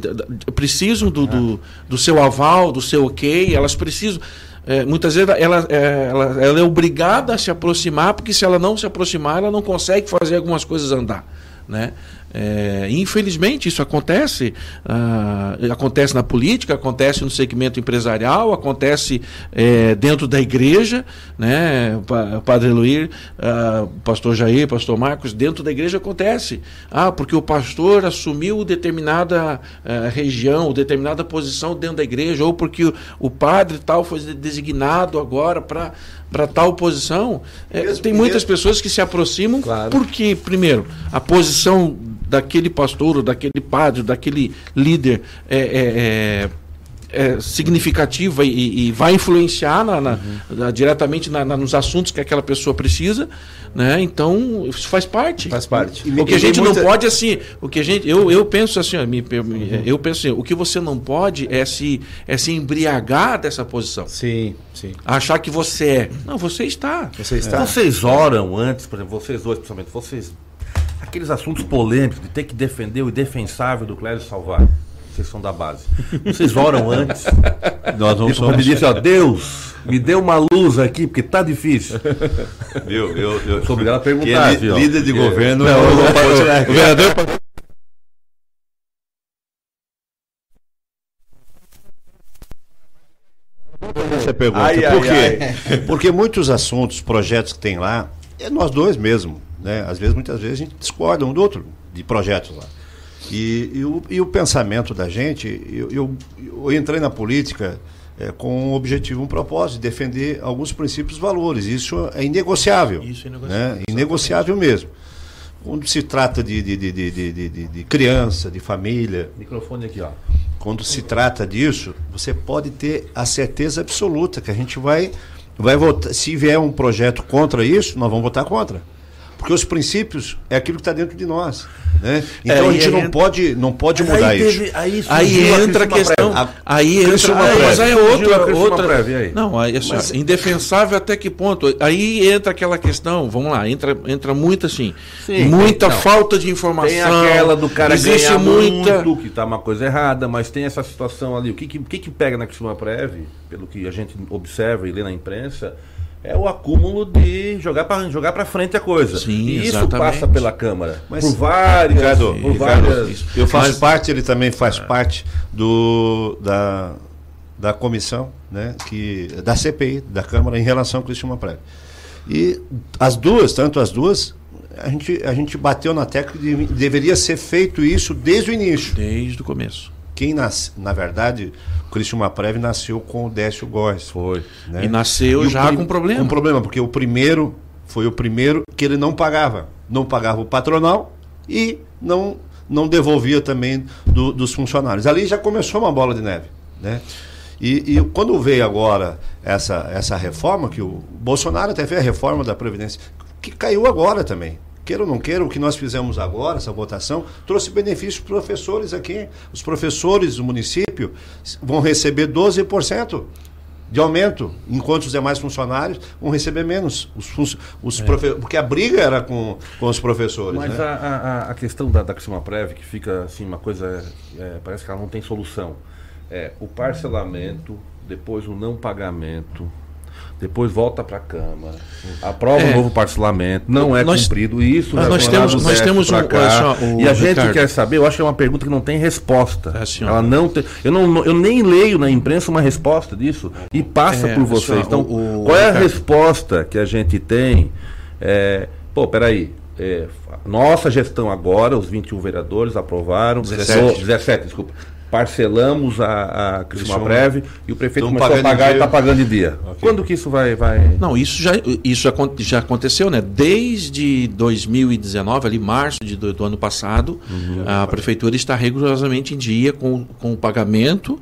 precisam do, do, do seu aval, do seu ok, elas precisam. É, muitas vezes ela, é, ela, ela é obrigada a se aproximar, porque se ela não se aproximar, ela não consegue fazer algumas coisas andar. Né? É, infelizmente isso acontece, ah, acontece na política, acontece no segmento empresarial, acontece é, dentro da igreja, né? Pa- Padre Luir, ah, Pastor Jair, Pastor Marcos, dentro da igreja acontece. Ah, porque o pastor assumiu determinada ah, região, determinada posição dentro da igreja, ou porque o, o padre tal foi designado agora para para tal posição. É, Mesmo- tem muitas mesmo- pessoas que se aproximam Claro. porque, primeiro, a posição daquele pastor, ou daquele padre, daquele líder é, é- é- é significativa e, e vai influenciar na- na- na- diretamente na- na- nos assuntos que aquela pessoa precisa, né? Então isso faz parte. Faz parte. O que a gente não pode assim, o que a gente, eu, eu penso assim, me- me- eu penso assim, o que você não pode é se é se embriagar dessa posição, Sim, sim. achar que você é. Não, você está. Você está. Vocês oram antes, por exemplo, vocês dois, principalmente, vocês. Aqueles assuntos polêmicos de ter que defender o indefensável do Clésio Salvar. Vocês são da base. Vocês oram antes. <laughs> Nós não Tipo, quando somos. disse, ó, Deus, me dê uma luz aqui, porque tá difícil. Viu? Eu, eu, Sou obrigado a que perguntar, é viu? líder de Porque- governo Não, é o- o- vereador Essa é pergunta. Ai, ai, Por quê? Porque muitos assuntos, projetos que tem lá, é nós dois mesmo. Né? Às vezes, muitas vezes, a gente discorda um do outro de projetos lá. E, e o, e o pensamento da gente, eu, eu, eu entrei na política é, com um objetivo, um propósito, de defender alguns princípios e valores. Isso é inegociável. Isso é inegociável, Né? Inegociável mesmo. Quando se trata de, de, de, de- de criança, de família, Microfone aqui, ó. quando se trata disso, você pode ter a certeza absoluta que a gente vai, vai votar. Se vier um projeto contra isso, nós vamos votar contra. Porque os princípios é aquilo que está dentro de nós. Né? Então É, a gente aí não entra- pode, não pode mudar aí isso. teve- aí surgiu Aí entra a questão. Prévia. Aí entra. Criciúma ah, mas Prévia. aí é outra. Outra Prévia, aí? Não, aí, assim, ó, indefensável até que ponto? Aí entra aquela questão, vamos lá, entra, entra muito assim. Sim, muita não. falta de informação. Tem aquela do cara existe ganhar muita. muito, que tá uma coisa errada, mas tem essa situação ali. O que que, o que, que pega na Criciúma Prev, pelo que a gente observa e lê na imprensa, é o acúmulo de jogar para jogar para frente a coisa. Sim, e isso exatamente. passa pela Câmara. Mas, por várias, Ricardo, por Ricardo, várias eu faço Mas- parte, ele também faz parte do, da, da comissão, né, que, da CPI, da Câmara, em relação ao Cristiano Prévio. E as duas, tanto as duas, a gente, a gente bateu na tecla de deveria ser feito isso desde o início. Desde o começo. Quem nasce, na verdade, o Cristiano Prévio nasceu com o Décio Góes. Foi. né? E nasceu E já com problema. Com problema, porque o primeiro foi o primeiro que ele não pagava. Não pagava o patronal e não, não devolvia também do- dos funcionários. Ali já começou uma bola de neve. Né? E, e quando veio agora essa, essa reforma, que o Bolsonaro até fez a reforma da Previdência, que caiu agora também. Queira ou não queira, o que nós fizemos agora, essa votação, trouxe benefício para os professores aqui. Os professores do município vão receber 12% de aumento, enquanto os demais funcionários vão receber menos. Os, os profe- Porque a briga era com, com os professores. Mas né? a, a, a questão da, da Criciúma Prev, que fica assim, uma coisa, é, parece que ela não tem solução. É o parcelamento, depois o não pagamento, depois volta para a Câmara, aprova É. um novo parcelamento, não é Nós- cumprido, isso Mas nós vai temos- nós temos um- cá. o E a gente Ricardo. quer saber, eu acho que é uma pergunta que não tem resposta. É. Ela não tem, eu, não, eu nem leio na imprensa uma resposta disso, e passa É, por vocês. Então, o- o qual é a Ricardo. resposta que a gente tem? É, pô, peraí. É, nossa gestão agora, os 21 vereadores aprovaram. 17. Oh, 17, desculpa. Parcelamos a, a Criciúma. Prev e o prefeito começou a pagar e está pagando em dia. Quando que isso vai. vai... Não, isso já, isso já aconteceu, né? Desde 2019, ali março de, do, do ano passado, a prefeitura está rigorosamente em dia com, com o pagamento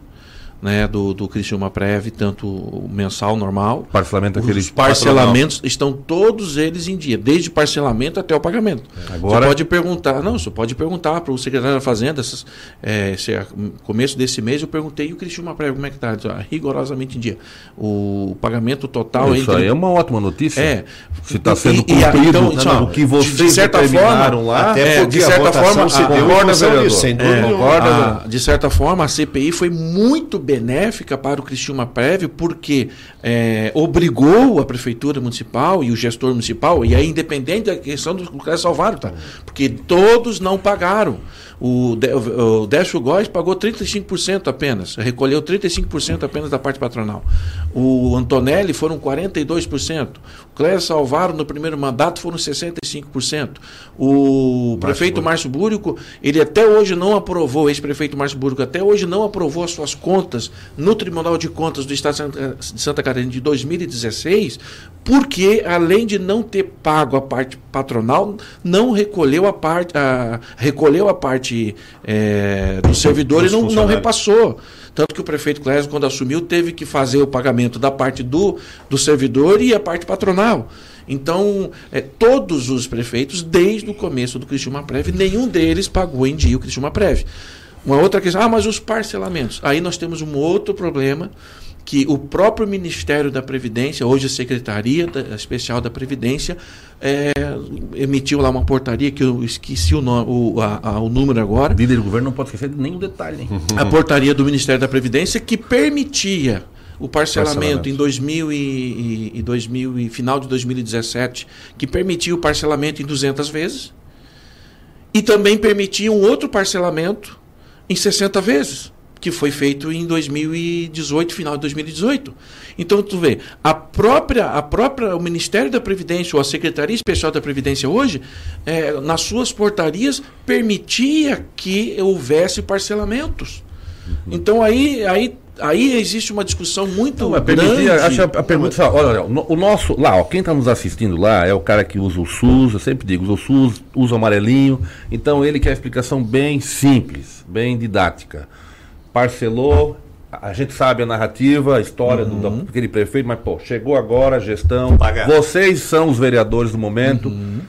né, do, do Criciúma Prev, tanto o mensal normal. Parcelamento aquele Os parcelamentos estão todos eles em dia, desde parcelamento até o pagamento. Agora- Você pode perguntar, não, você pode perguntar para o secretário da Fazenda, essas, é, se é começo desse mês eu perguntei, e o Criciúma Prev, como é que está? Rigorosamente em dia. O pagamento total Isso entre aí é uma ótima notícia. é. Se está E- sendo e- e cumprido então, né, só, o que vocês de certa forma, lá. até é, de certa forma, se deu concorda, vereador? É, concorda, a- de certa forma, a CPI foi muito benéfica para o Criciúma Prévio, porque é, obrigou a Prefeitura Municipal e o gestor municipal, e aí independente da questão do Clécio Salvaro, tá? porque todos não pagaram. O, o Décio Góes pagou 35% apenas, recolheu 35% apenas da parte patronal. O Antonelli foram 42%. O Clécio Salvaro, no primeiro mandato, foram 65%. O prefeito Márcio Búrico, ele até hoje não aprovou, ex-prefeito Márcio Búrico, até hoje não aprovou as suas contas no Tribunal de Contas do Estado de Santa- de Santa Catarina de 2016, porque, além de não ter pago a parte patronal, não recolheu a parte, a, recolheu a parte eh, do servidor Dos e não, não repassou. Tanto que o prefeito Clésio, quando assumiu, teve que fazer o pagamento da parte do, do servidor e a parte patronal. Então, eh, todos os prefeitos, desde o começo do Criciúma Prev, nenhum deles pagou em dia o Criciúma Prev. Uma outra questão, ah, mas os parcelamentos. Aí nós temos um outro problema que o próprio Ministério da Previdência, hoje a Secretaria Especial da Previdência, eh, emitiu lá uma portaria que eu esqueci o, nome, o, a- a- o número agora, Líder do governo não pode esquecer nenhum detalhe. Hein? a portaria do Ministério da Previdência que permitia o parcelamento, Parcelamento. em 2000 e, e, e 2000 e final de 2017, que permitia o parcelamento em 200 vezes e também permitia um outro parcelamento em 60 vezes, que foi feito em 2018, final de 2018. Então tu vê, a própria, a própria o Ministério da Previdência ou a Secretaria Especial da Previdência hoje, eh, nas suas portarias permitia que houvesse parcelamentos. Então aí, aí, aí existe uma discussão muito Não, mas grande. acho a, a pergunta, só, olha, olha, o nosso, lá, ó, quem está nos assistindo lá é o cara que usa o SUS, eu sempre digo, usa o SUS, usa o amarelinho, então ele quer a explicação bem simples, bem didática. Parcelou, a gente sabe a narrativa, a história do, Uhum. daquele prefeito, mas, pô, chegou agora a gestão, Pagar. vocês são os vereadores do momento, Uhum.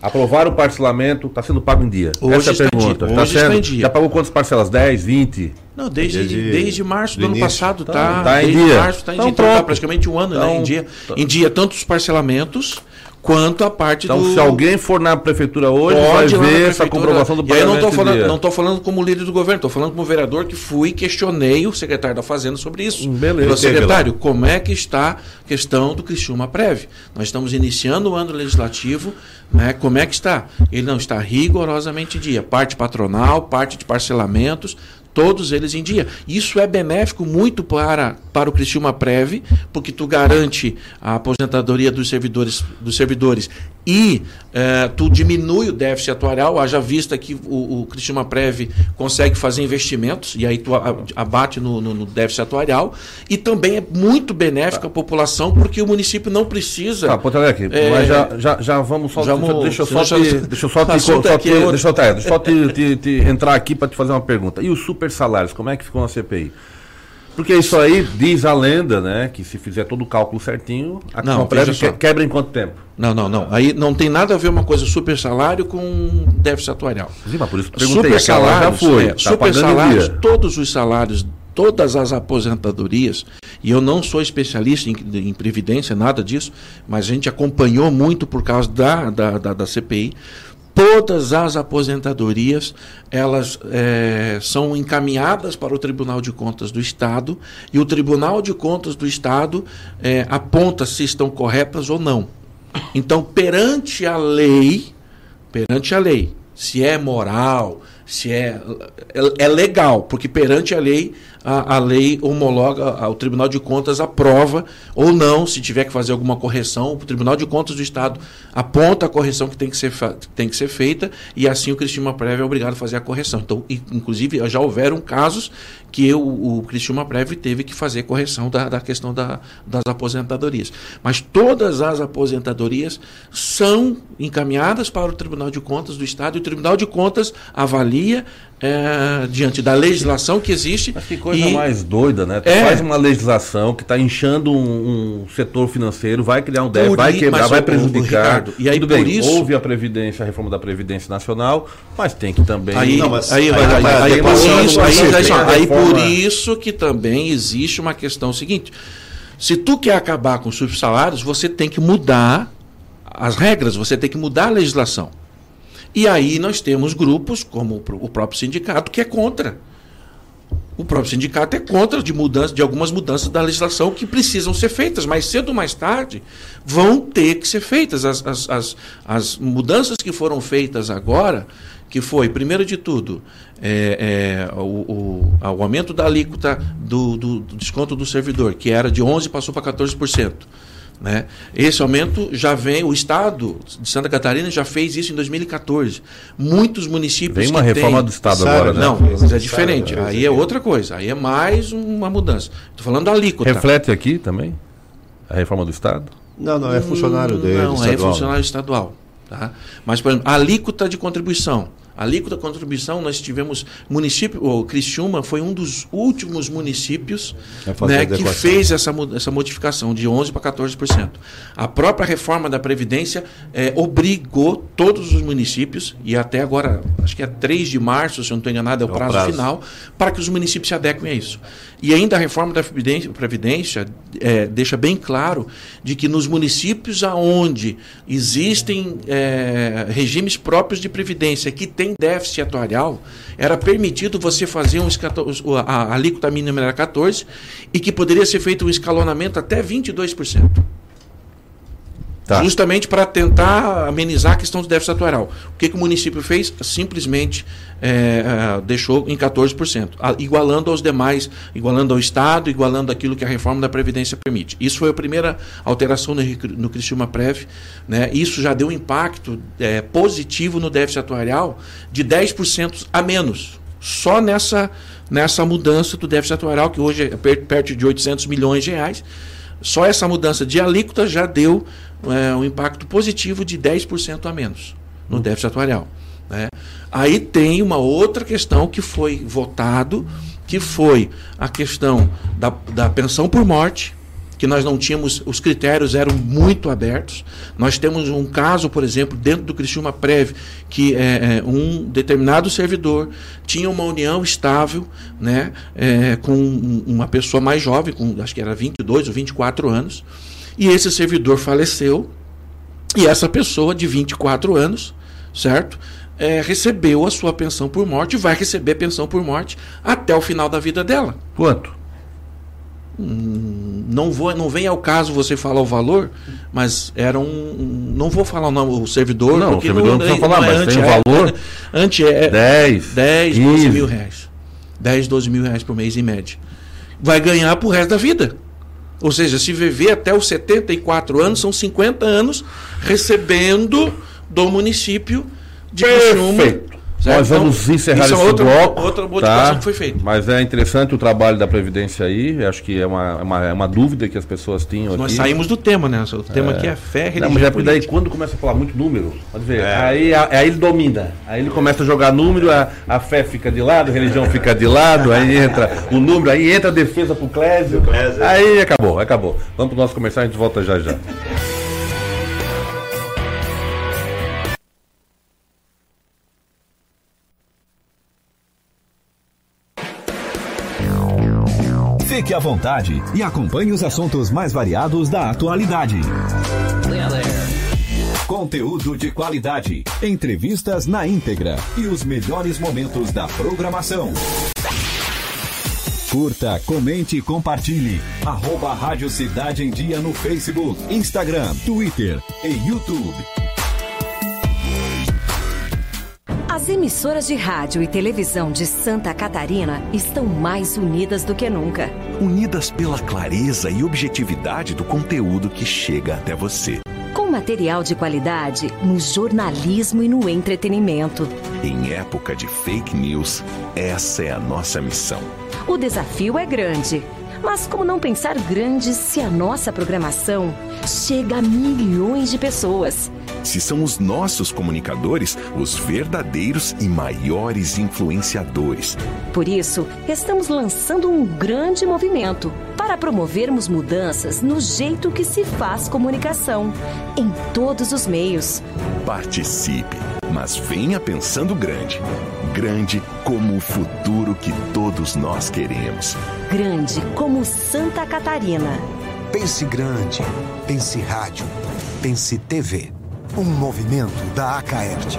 aprovaram o parcelamento, está sendo pago em dia. Hoje Essa é a está pergunta. dia, Tá hoje está sendo- dia. Já pagou quantas parcelas? 10, 20? Não, desde, Desde- desde, março do, do ano início. passado, Tá, tá, tá em desde dia. março está em Então dia, então tá praticamente um ano né, Então, em dia. tá. Em dia, tanto os parcelamentos quanto a parte Então, do... se alguém for na prefeitura hoje, Pode vai ver essa comprovação do E eu não estou falando, não tô falando como líder do governo, estou falando como vereador que fui e questionei o secretário da Fazenda sobre isso. Beleza. Falei, Teve secretário, como é que está a questão do Criciúma Prev? Nós estamos iniciando o ano legislativo, né? Como é que está? Ele não está rigorosamente em dia. Parte patronal, parte de parcelamentos, todos eles em dia. Isso é benéfico muito para, para o Criciúma Prev, porque tu garante a aposentadoria dos servidores, dos servidores e eh, tu diminui o déficit atuarial, haja vista que o, o Criciúma Prev consegue fazer investimentos e aí tu abate no, no- no déficit atuarial e também é muito benéfico à população porque o município não precisa Tá, Potelec, É, mas já, já, já vamos só. já deixa, vamos- deixa eu só te, deixa eu só o te, <laughs> só te- é deixa eu, tá, deixa eu só te, te- te entrar aqui para te fazer uma pergunta. E os super salários, como é que ficou na CPI? Porque isso aí diz a lenda, né? Que se fizer todo o cálculo certinho, a Não, que- quebra em quanto tempo? Não, não, não. Aí não tem nada a ver uma coisa super salário com déficit atuarial. Sim, mas por isso perguntei, Super lá já salários, foi, é, tá super salários, todos os salários, todas as aposentadorias, e eu não sou especialista em, em previdência, nada disso, mas a gente acompanhou muito por causa da, da, da, da CPI. Todas as aposentadorias elas eh, são encaminhadas para o Tribunal de Contas do Estado e o Tribunal de Contas do Estado eh, aponta se estão corretas ou não. Então, perante a lei, perante a lei, se é moral, se é, é, é legal, porque perante a lei, a, a lei homologa, o Tribunal de Contas aprova ou não, se tiver que fazer alguma correção, o Tribunal de Contas do Estado aponta a correção que tem que ser, tem que ser feita e assim o Cristina Prévio é obrigado a fazer a correção. Então, inclusive, já houveram casos que o, o Cristina Prévio teve que fazer correção da, da questão da- das aposentadorias. Mas todas as aposentadorias são encaminhadas para o Tribunal de Contas do Estado e o Tribunal de Contas avalia eh, diante da legislação que existe. Mas que coisa e- mais doida, né? Tu É. faz uma legislação que está inchando um, um setor financeiro, vai criar um déficit, vai quebrar, mas, vai prejudicar. Ricardo, e aí Tudo por bem, isso- houve a Previdência, a reforma da Previdência Nacional, mas tem que também. Aí, Não, mas aí, aí aí- por isso que também existe uma questão seguinte: se tu quer acabar com os subsalários, você tem que mudar as regras, você tem que mudar a legislação. E aí nós temos grupos, como o pró- o próprio sindicato, que é contra. O próprio sindicato é contra de mudança, de algumas mudanças da legislação que precisam ser feitas, mas cedo ou mais tarde vão ter que ser feitas. As, as, as, as mudanças que foram feitas agora, que foi, primeiro de tudo, é, é, o, o, o aumento da alíquota do, do, do desconto do servidor, que era de 11% passou para 14%. Né? Esse aumento já vem, o Estado de Santa Catarina já fez isso em 2014. Muitos municípios. Vem uma que reforma têm- do Estado Sabe, agora, né? Não, mas é diferente. Sabe, Aí é outra coisa. Aí é mais uma mudança. Estou falando da alíquota. Reflete aqui também a reforma do Estado? Não, não, é funcionário dele. Não, é estadual. funcionário estadual. Tá? Mas, por exemplo, a alíquota de contribuição. A alíquota contribuição, nós tivemos município, o Criciúma foi um dos últimos municípios né, que fez essa, essa modificação de 11% para 14%. A própria reforma da Previdência eh, obrigou todos os municípios, e até agora, acho que é 3 de março, se eu não estou enganado, é o É o prazo, prazo. final, para que os municípios se adequem a isso. E ainda a reforma da Previdência, eh, deixa bem claro de que nos municípios aonde existem eh, regimes próprios de previdência que tem déficit atuarial, era permitido você fazer um a, a alíquota mínima era 14 e que poderia ser feito um escalonamento até 22%. Tá. Justamente para tentar amenizar a questão do déficit atuarial. O que, que o município fez? Simplesmente eh, eh, deixou em 14%, a- igualando aos demais, igualando ao Estado, igualando aquilo que a reforma da Previdência permite. Isso foi a primeira alteração no, no Prev. Né? Isso já deu um impacto eh, positivo no déficit atuarial de 10% a menos. Só nessa, nessa mudança do déficit atuarial, que hoje é per- perto de 800 milhões de reais, só essa mudança de alíquota já deu é, um impacto positivo de 10% a menos no déficit atuarial. né? Aí tem uma outra questão que foi votado, que foi a questão da, da pensão por morte, que nós não tínhamos, os critérios eram muito abertos. Nós temos um caso, por exemplo, dentro do Criciúma Prev, que é, é, um determinado servidor tinha uma união estável né, é, com um- uma pessoa mais jovem, com acho que era 22 ou 24 anos, e esse servidor faleceu, e essa pessoa de 24 anos, certo? É, recebeu a sua pensão por morte vai receber pensão por morte até o final da vida dela. Quanto? Não vou, não vem ao caso você falar o valor, mas era um, não vou falar o nome o servidor, Não, o servidor não precisa falar, mas tem um anti- valor? <laughs> Anti é 10, 10, 15. 12 mil reais. 10, 12 mil reais por mês em média. Vai ganhar pro resto da vida. Ou seja, se viver até os 74 anos, são 50 anos recebendo do município de Criciúma Perfeito. Certo? Nós vamos Então, encerrar isso esse é outra, bloco. outra modificação tá? que foi feita. Mas é interessante o trabalho da Previdência aí. Acho que é uma, é uma, é uma dúvida que as pessoas tinham Nós aqui. saímos do tema, né? O tema aqui é fé, Não, religião. mas é porque daí quando começa a falar muito número, pode ver, É. aí, a- aí ele domina. Aí ele começa a jogar número, a, a fé fica de lado, a religião fica de lado, aí entra o número, aí entra a defesa pro Clésio. Clésio. Aí acabou, acabou. Vamos pro nosso comercial, a gente volta já já. Fique à vontade e acompanhe os assuntos mais variados da atualidade. Conteúdo de qualidade, entrevistas na íntegra e os melhores momentos da programação. Curta, comente e compartilhe. Arroba Rádio Cidade em Dia no Facebook, Instagram, Twitter e YouTube. As emissoras de rádio e televisão de Santa Catarina estão mais unidas do que nunca. Unidas pela clareza e objetividade do conteúdo que chega até você. Com material de qualidade no jornalismo e no entretenimento. Em época de fake news, essa é a nossa missão. O desafio é grande. Mas como não pensar grande se a nossa programação chega a milhões de pessoas? Se são os nossos comunicadores os verdadeiros e maiores influenciadores. Por isso, estamos lançando um grande movimento para promovermos mudanças no jeito que se faz comunicação, em todos os meios. Participe, mas venha pensando grande. Grande como o futuro que todos nós queremos. Grande como Santa Catarina. Pense grande. Pense rádio. Pense TV. Um movimento da Acaerte.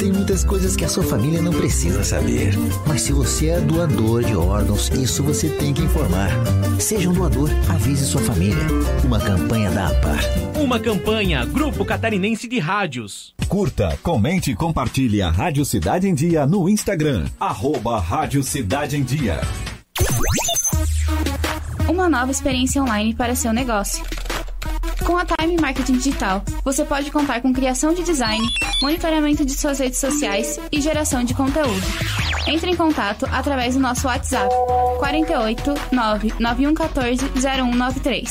Tem muitas coisas que a sua família não precisa saber. Mas se você é doador de órgãos, isso você tem que informar. Seja um doador, avise sua família. Uma campanha da APAR. Uma campanha Grupo Catarinense de Rádios. Curta, comente e compartilhe a Rádio Cidade em Dia no Instagram. Arroba Rádio Cidade em Dia. Uma nova experiência online para seu negócio. Com a Time Marketing Digital, você pode contar com criação de design, monitoramento de suas redes sociais e geração de conteúdo. Entre em contato através do nosso WhatsApp 48 99114 0193.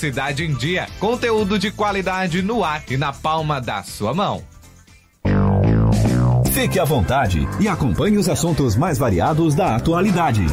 Cidade em Dia. Conteúdo de qualidade no ar e na palma da sua mão. Fique à vontade e acompanhe os assuntos mais variados da atualidade.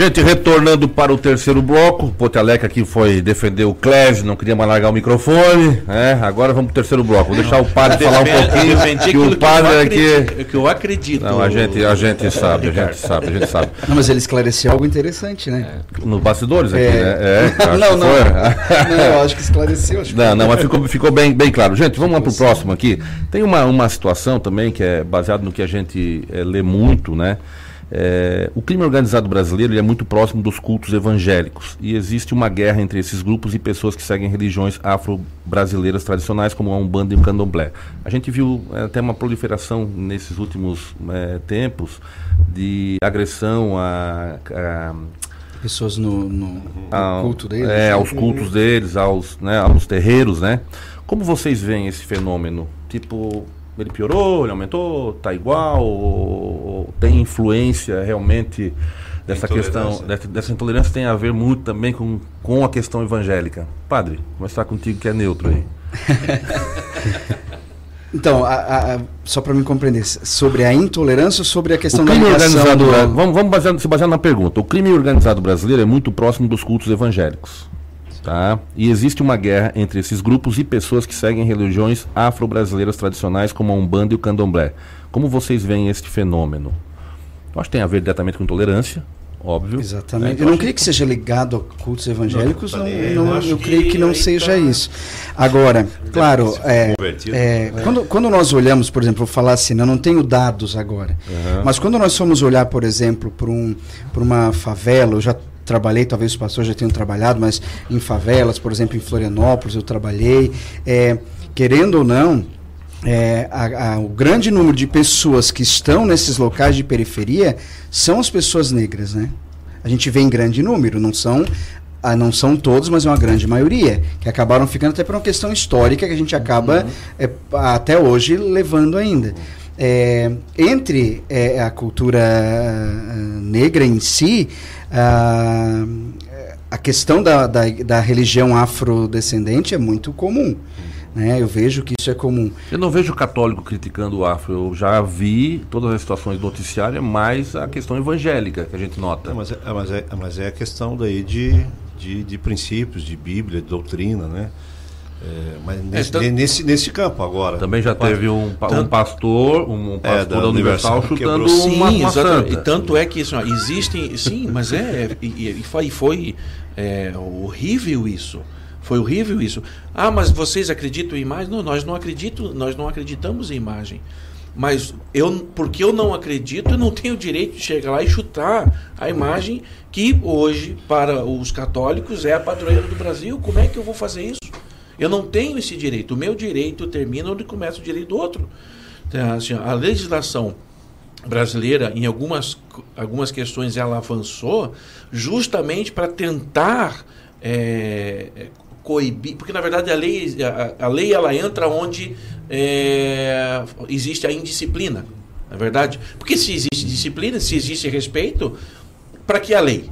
Gente, retornando para o terceiro bloco, o Potelec aqui foi defender o Clésio, não queria mais largar o microfone. É, agora vamos para o terceiro bloco. Vou deixar o padre falar um pouquinho. Que o padre aqui. que eu acredito. Não, a gente, a gente sabe, a gente sabe, a gente sabe. Não, mas ele esclareceu algo interessante, né? Nos bastidores aqui, É. né? É, <laughs> Não, não. foi. Não, eu acho que esclareceu. Acho que Não, não, mas ficou, ficou bem, bem claro. Gente, vamos lá para o próximo aqui. Tem uma, uma situação também que é baseado no que a gente eh, lê muito, né? É, o crime organizado brasileiro é muito próximo dos cultos evangélicos e existe uma guerra entre esses grupos e pessoas que seguem religiões afro-brasileiras tradicionais como a Umbanda e o Candomblé. A gente viu eh, até uma proliferação nesses últimos eh, tempos de agressão a, a Pessoas no, no- no culto deles. É, né? aos cultos deles, aos, né, aos terreiros, né? Como vocês veem esse fenômeno? Tipo, ele piorou, ele aumentou, tá igual, ou, ou tem influência realmente dessa questão, dessa, dessa intolerância tem a ver muito também com, com a questão evangélica. Padre, começar contigo que é neutro aí. <laughs> Então, a- a- só para me compreender, sobre a intolerância ou sobre a questão da organizado, do- vamos, vamos basear- se basear na pergunta. O crime organizado brasileiro é muito próximo dos cultos evangélicos. Tá? E existe uma guerra entre esses grupos e pessoas que seguem religiões afro-brasileiras tradicionais como a Umbanda e o Candomblé. Como vocês veem este fenômeno? Eu acho que tem a ver diretamente com intolerância, óbvio. Exatamente. É, eu não creio que seja ligado a cultos evangélicos, não, Não, não- eu que creio que não seja tá- isso. Agora, claro, é, é. Quando, quando nós olhamos, por exemplo, vou falar assim, né, eu não tenho dados agora, Uhum. mas quando nós formos olhar, por exemplo, para um, por uma favela, eu já trabalhei, talvez os pastores já tenham trabalhado, mas em favelas, por exemplo, em Florianópolis eu trabalhei, é, querendo ou não, é, a- a- o grande número de pessoas que estão nesses locais de periferia são as pessoas negras, né? A gente vê em grande número, não são ah, não são todos, mas é uma grande maioria, que acabaram ficando até por uma questão histórica que a gente acaba é, até hoje levando ainda. É, entre é, a cultura ah, negra em si, ah, a questão da, da, da religião afrodescendente é muito comum. Né? Eu vejo que isso é comum. Eu não vejo católico criticando o afro. Eu já vi todas as situações noticiárias, mais a questão evangélica que a gente nota. É, mas, é, é, mas, é, mas é a questão daí de, de, de princípios, de Bíblia, de doutrina, né? É, mas nesse, tanto- nesse, nesse campo agora. Também já teve um, um pastor, um pastor É, da, da Universal, Universal chutando quebrou. uma, Sim, uma exatamente. santa. E tanto é que assim, ó, existem. Sim, mas é. E, e foi, foi, é, horrível isso. Foi horrível isso. Ah, mas vocês acreditam em imagem? Não, nós não acredito, nós não acreditamos em imagem. Mas eu, porque eu não acredito, eu não tenho o direito de chegar lá e chutar a imagem que hoje, para os católicos, é a padroeira do Brasil. Como é que eu vou fazer isso? Eu não tenho esse direito. O meu direito termina onde começa o direito do outro. Então, assim, a legislação brasileira, em algumas, algumas questões, ela avançou justamente para tentar é, coibir, porque na verdade a lei, a, a lei ela entra onde é, existe a indisciplina, na verdade. Porque se existe disciplina, se existe respeito, para que a lei?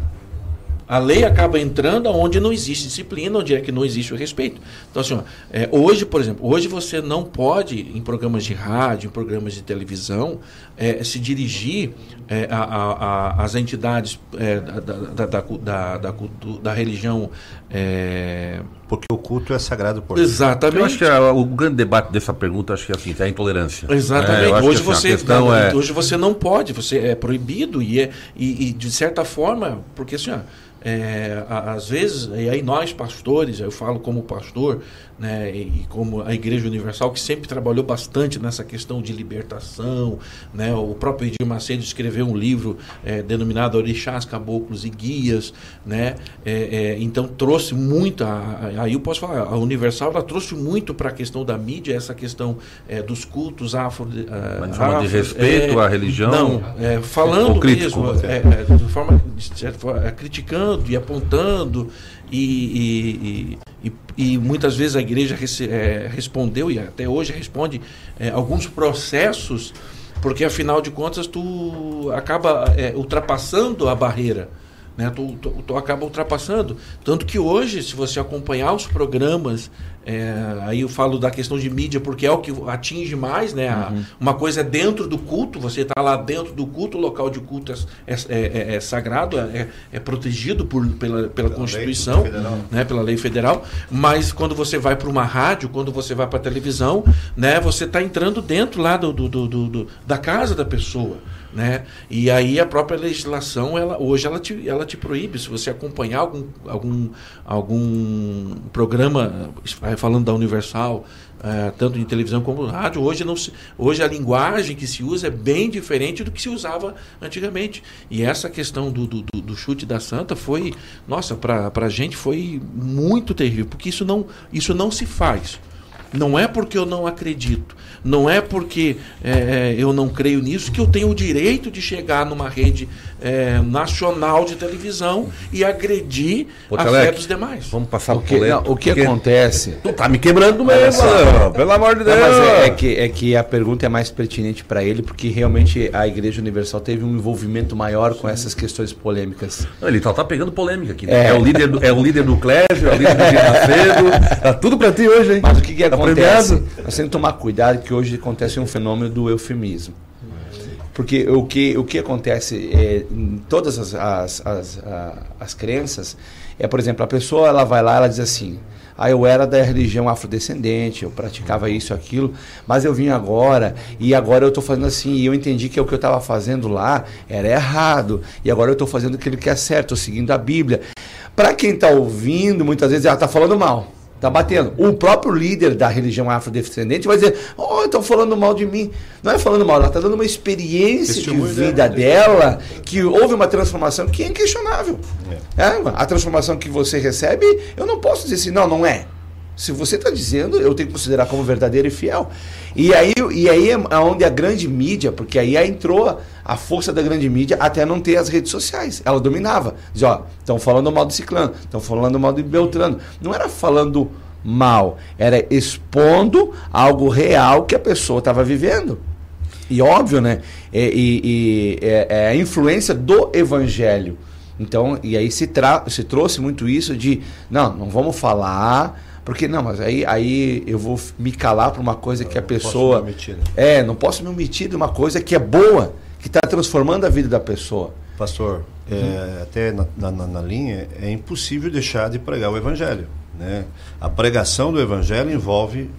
A lei acaba entrando onde não existe disciplina, onde é que não existe o respeito. Então, assim, ó, é, hoje, por exemplo, hoje você não pode, em programas de rádio, em programas de televisão, é, se dirigir é, a, a, a, às entidades é, da, da, da, da, da, da religião. É, Porque o culto é sagrado por Exatamente. Eu acho que a- o grande debate dessa pergunta acho que é assim, é a intolerância. Exatamente. É, hoje, que, assim, você, não, é hoje você não pode, você é proibido e, é, e, e, de certa forma, porque assim, ó, é, às vezes, e aí nós pastores, eu falo como pastor, né, e, e como a Igreja Universal, que sempre trabalhou bastante nessa questão de libertação, né, o próprio Edir Macedo escreveu um livro é, denominado Orixás, Caboclos e Guias, né, é, é, então trouxe muito, a, a- aí eu posso falar, a Universal ela trouxe muito para a questão da mídia, essa questão é, dos cultos afro... eh, Mas de afro- respeito à religião? Não, é, falando crítico, mesmo, é, é, de forma, de certa forma, é, criticando e apontando e, e, e, e muitas vezes a igreja rece- é, respondeu e até hoje responde é, alguns processos porque afinal de contas tu acaba é, ultrapassando a barreira né? Tu, tu, tu acaba ultrapassando. Tanto que hoje, se você acompanhar os programas, é, aí eu falo da questão de mídia, porque é o que atinge mais, né? Uhum. uma coisa é dentro do culto, você está lá dentro do culto, o local de culto é, é- é- é sagrado, é, é protegido por, pela, pela Constituição, federal. né? pela lei federal, mas quando você vai para uma rádio, quando você vai para a televisão, né? você está entrando dentro lá do, do- do- do- do- da casa da pessoa. Né? E aí a própria legislação, ela, hoje ela te, ela te proíbe, se você acompanhar algum, algum, algum programa eh, falando da Universal, eh, tanto em televisão como no rádio, hoje, não se, hoje a linguagem que se usa é bem diferente do que se usava antigamente. E essa questão do, do, do- chute da Santa foi, nossa, para a gente foi muito terrível, porque isso não, isso não se faz. Não é porque eu não acredito, não é porque é, eu não creio nisso que eu tenho o direito de chegar numa rede é, nacional de televisão e agredir a fé dos demais. Vamos passar O que, não, o que acontece. Tu tá me quebrando mesmo, só. Leandro, pelo amor de Não, Deus. mas é, é que, é que a pergunta é mais pertinente para ele, porque realmente a Igreja Universal teve um envolvimento maior com essas questões polêmicas. Não, ele tá, tá pegando polêmica aqui. né? É. É. o líder do, é o líder do Clésio, é o líder do Macedo. <laughs> Tá tudo pra ti hoje, hein? Mas o que, que Tá acontece? premiado? Nós temos que tomar cuidado que hoje acontece um fenômeno do eufemismo. Porque o que, o que acontece é, em todas as, as, as, as crenças é, por exemplo, a pessoa ela vai lá ela diz assim, ah, eu era da religião afrodescendente, eu praticava isso, aquilo, mas eu vim agora e agora eu estou fazendo assim e eu entendi que o que eu estava fazendo lá era errado e agora eu estou fazendo aquilo que é certo, estou seguindo a Bíblia. Para quem está ouvindo, muitas vezes ela está falando mal. Tá batendo. O próprio líder da religião afrodescendente vai dizer: Oh, estão falando mal de mim. Não é falando mal, ela está dando uma experiência de vida dela, dela, que houve uma transformação que é inquestionável. É, a transformação que você recebe, eu não posso dizer assim, não, não é. Se você está dizendo, eu tenho que considerar como verdadeiro e fiel. E aí, e aí é onde a grande mídia, porque aí entrou a força da grande mídia até não ter as redes sociais. Ela dominava. Dizia, ó, estão falando mal do ciclano, estão falando mal do Beltrano. Não era falando mal, era expondo algo real que a pessoa estava vivendo. E óbvio, né? E, e- e é, é a influência do evangelho. Então, e aí se, tra se trouxe muito isso de, não, não vamos falar, porque não, mas aí, aí eu vou me calar para uma coisa que a pessoa. né? É, não posso me omitir de uma coisa que é boa, que está transformando a vida da pessoa. Pastor, é, até na, na- na- linha, é impossível deixar de pregar o Evangelho. Né? A pregação do Evangelho envolve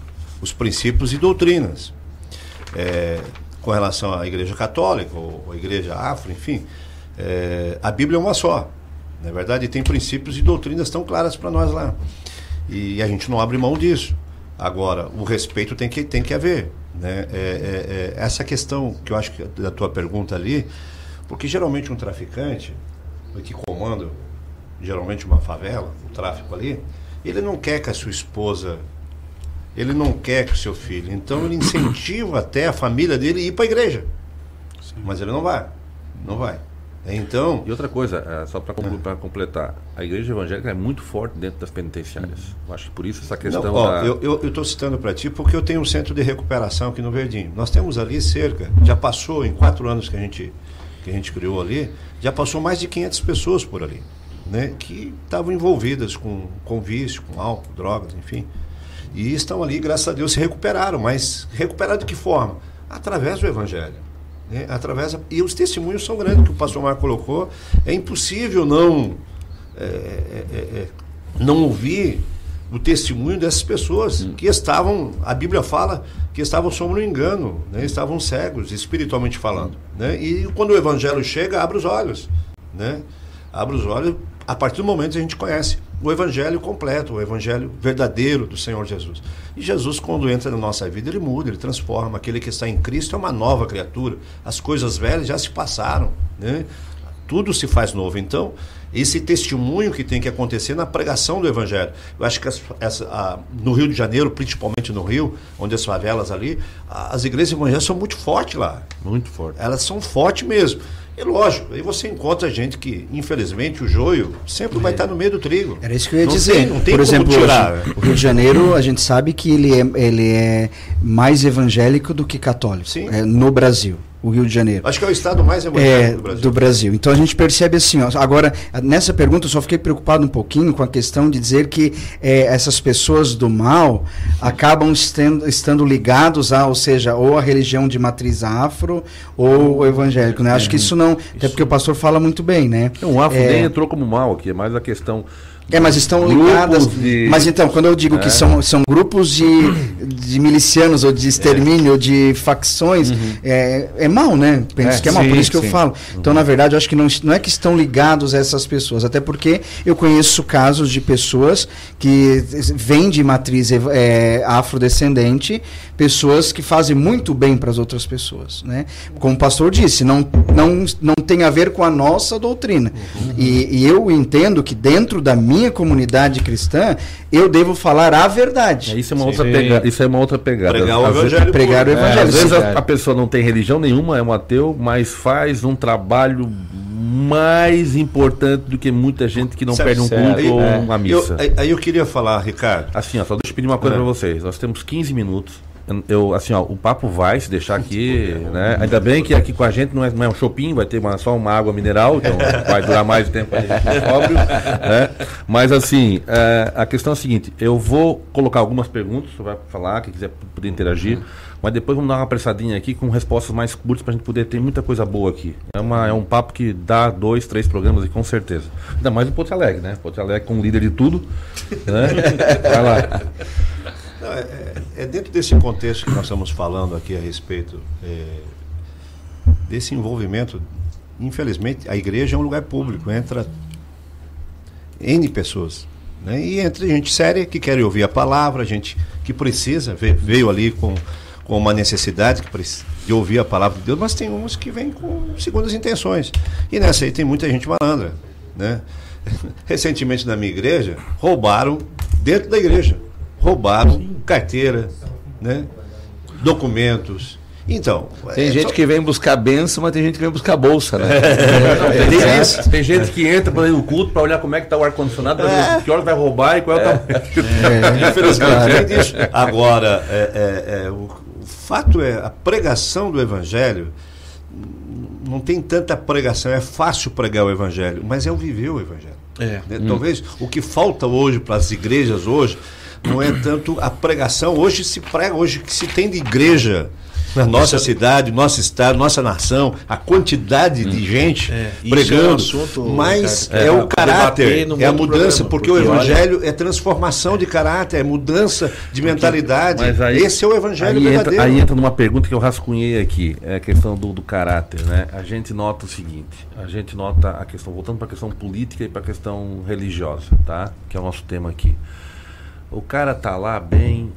os princípios e doutrinas. É, com relação à Igreja Católica, ou à Igreja Afro, enfim, é, a Bíblia é uma só. Na verdade, tem princípios e doutrinas tão claras para nós lá. E a gente não abre mão disso. Agora, o respeito tem que, tem que haver. Né? É, é, é, essa questão que eu acho que da tua pergunta ali, porque geralmente um traficante, que comanda geralmente uma favela, o tráfico ali, ele não quer que a sua esposa, ele não quer que o seu filho, então ele incentiva até a família dele ir para a igreja. Mas ele não vai, não vai. Então, E outra coisa, eh, só para completar, a igreja evangélica é muito forte dentro das penitenciárias. Eu acho que por isso essa questão Não, ó, da... Eu estou citando para ti porque eu tenho um centro de recuperação aqui no Verdinho. Nós temos ali cerca, já passou em quatro anos que a gente, que a gente criou ali, já passou mais de 500 pessoas por ali. né, que estavam envolvidas com, com vício, com álcool, drogas, enfim. E estão ali, graças a Deus, se recuperaram. Mas recuperaram de que forma? Através do Evangelho. Né? Através e os testemunhos são grandes que o pastor Marco colocou. É impossível não é, é, é, é não ouvir o testemunho dessas pessoas que estavam, a Bíblia fala que estavam sob um engano, né? estavam cegos, espiritualmente falando. Né? E quando o Evangelho chega, abre os olhos. Né? Abre os olhos, a partir do momento que a gente conhece o Evangelho completo, o Evangelho verdadeiro do Senhor Jesus. E Jesus, quando entra na nossa vida, ele muda, ele transforma. Aquele que está em Cristo é uma nova criatura. As coisas velhas já se passaram. Né? Tudo se faz novo. Então, esse testemunho que tem que acontecer na pregação do Evangelho. Eu acho que as, essa, a, no Rio de Janeiro, principalmente no Rio, onde as favelas ali, as igrejas evangélicas são muito fortes lá. Muito fortes. Elas são fortes mesmo. E lógico, aí você encontra gente que, infelizmente, o joio sempre é. vai estar no meio do trigo. Era isso que eu ia não dizer. Tem, não tem Por exemplo, tirar. O Rio de Janeiro, a gente sabe que ele é, ele é mais evangélico do que católico é, no Brasil o Rio de Janeiro. Acho que é o estado mais evangélico é, do Brasil. Do Brasil. Então a gente percebe assim, ó, agora, nessa pergunta eu só fiquei preocupado um pouquinho com a questão de dizer que é, essas pessoas do mal acabam estendo, estando ligados a, ou seja, ou a religião de matriz afro ou o evangélico, né? Acho que isso não, isso. até porque o pastor fala muito bem, né? O afro é, nem entrou como mal aqui, é mais a questão é, mas estão ligadas. De... Mas então, quando eu digo é. que são, são grupos de, de milicianos ou de extermínio, é. ou de facções, uhum. é, é mal, né? Penso é, que é mal, sim, por isso que sim. eu falo. Então, na verdade, eu acho que não, não é que estão ligados a essas pessoas, até porque eu conheço casos de pessoas que vêm de matriz é, afrodescendente, pessoas que fazem muito bem para as outras pessoas, né? Como o pastor disse, não, não, não tem a ver com a nossa doutrina. Uhum. E, e eu entendo que dentro da minha minha comunidade cristã, eu devo falar a verdade. É, isso é uma, outra, pega, isso é uma outra pegada. Pregar o evangelho. Pregar o evangelho. É, às vezes a, a, pessoa não tem religião nenhuma, é um ateu, mas faz um trabalho mais importante do que muita gente que não certo, perde um culto ou é. uma missa. Eu, aí eu queria falar, Ricardo. Assim, ó, só deixa eu pedir uma coisa é. para vocês. Nós temos 15 minutos eu, assim, ó, o papo vai se deixar aqui, né? Ainda bem que aqui com a gente não é, não é um shopping, vai ter uma, só uma água mineral, então vai durar mais tempo a gente sóbrio, né? Mas assim, é, a questão é a seguinte, eu vou colocar algumas perguntas, você vai falar, quem quiser poder interagir, uhum. mas depois vamos dar uma apressadinha aqui com respostas mais curtas para a gente poder ter muita coisa boa aqui. É, uma, é um papo que dá dois, três programas e com certeza. Ainda mais o Porto Alegre, né? Porto Alegre com líder de tudo, né? <laughs> Vai lá. Não, é, é, é, dentro desse contexto que nós estamos falando aqui a respeito é, desse envolvimento. Infelizmente, a igreja é um lugar público, entra N pessoas. Né? E entre gente séria que quer ouvir a palavra, gente que precisa, veio ali com, com uma necessidade de ouvir a palavra de Deus, mas tem uns que vêm com segundas intenções. E nessa aí tem muita gente malandra. Né? <laughs> Recentemente na minha igreja, roubaram dentro da igreja roubaram Sim. carteira, né? documentos. Então. Tem é gente só... que vem buscar benção, mas tem gente que vem buscar bolsa, né? <laughs> É, tem, é, tem, gente que entra para o culto para olhar como é que está o ar-condicionado, é. que hora vai roubar e qual é, o tamanho. É. <laughs> Infelizmente, Agora, o, o fato é, a pregação do evangelho não tem tanta pregação, é fácil pregar o evangelho, mas é o viver o evangelho. É. Né? Talvez o que falta hoje para as igrejas hoje não é tanto a pregação. Hoje se prega, hoje que se tem de igreja na nossa isso, cidade, nosso estado, nossa nação, a quantidade de hum. gente é, pregando, é um assunto, mas cara, é, é, o caráter, é a mudança, programa, porque, porque, o evangelho olha, é transformação de caráter, é mudança de mentalidade. Aí, Esse é o evangelho aí verdadeiro. Entra, aí entra numa pergunta que eu rascunhei aqui, é a questão do, do caráter, né? A gente nota o seguinte, a gente nota a questão voltando para a questão política e para a questão religiosa, tá? Que é o nosso tema aqui. O cara tá lá bem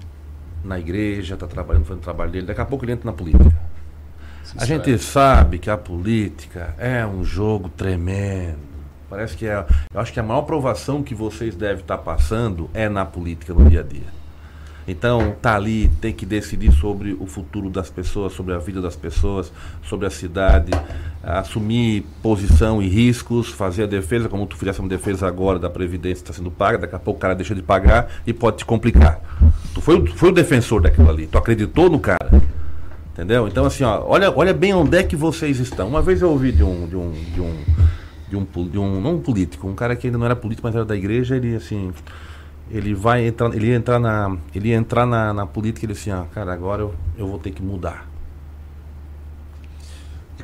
na igreja, tá trabalhando, fazendo o trabalho dele, daqui a pouco ele entra na política. a gente sabe que a política é um jogo tremendo. Parece que é. Eu acho que a maior provação que vocês devem estar tá passando é na política no dia a dia. Então, tá ali, tem que decidir sobre o futuro das pessoas, sobre a vida das pessoas, sobre a cidade, assumir posição e riscos, fazer a defesa, como tu fizesse uma defesa agora da Previdência está sendo paga, daqui a pouco o cara deixa de pagar e pode te complicar. Tu foi, foi o defensor daquilo ali, tu acreditou no cara. Entendeu? Então, assim, ó, olha, olha bem onde é que vocês estão. Uma vez eu ouvi de um, de um, de um de um, de um não um político, um cara que ainda não era político, mas era da igreja, ele assim, ele vai entrar, ele entrar na, ele entrar na, na política, ele assim, ah, cara, agora eu, eu vou ter que mudar.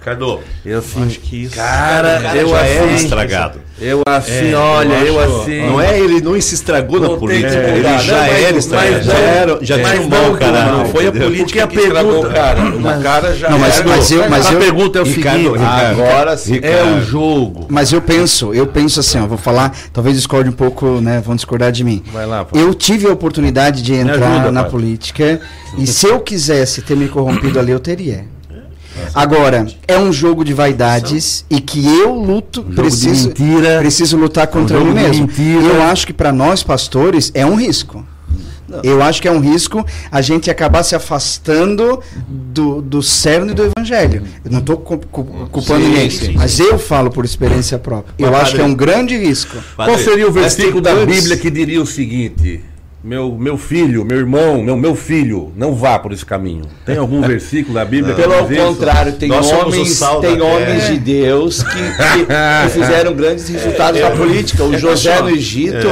Ricardo, eu assim, acho que isso- cara, cara eu já assim, é estragado. Eu assim, É, olha, eu eu, assim, Não é ele não se estragou na política, que ele já Não, mas- era estragado. mas Já, era, já tinha um mau caráter. não, foi a política Porque a que estragou o pergunta- cara. O cara já Não, mas- era- mas eu- mas a eu- pergunta é o Ricardo, seguinte, Ricardo, agora Ricardo. é o jogo. Mas eu penso, eu penso assim, ó, vou falar, talvez discorde um pouco, né? Vão discordar de mim. Vai lá, pô. Eu tive a oportunidade de entrar ajuda, na pai. política e se eu quisesse ter me corrompido ali, eu teria. Agora, é um jogo de vaidades e que eu luto, de preciso, mentira. preciso lutar contra Um mim mesmo. mentira. Eu acho que para nós pastores é um risco. Eu acho que é um risco a gente acabar se afastando do, do cerne do evangelho. Eu não estou culpando Sim, ninguém, sim, sim. mas eu falo por experiência própria. Eu Mas, acho que é padre, um grande risco. Qual seria o Mas versículo da Bíblia que diria o seguinte: meu, meu filho, meu irmão, meu, meu filho, não vá por esse caminho? Tem algum <laughs> versículo da Bíblia que Pelo contrário, tem Nós homens, tem terra. homens de Deus que, que- que <laughs> fizeram grandes resultados na política. O José no Egito,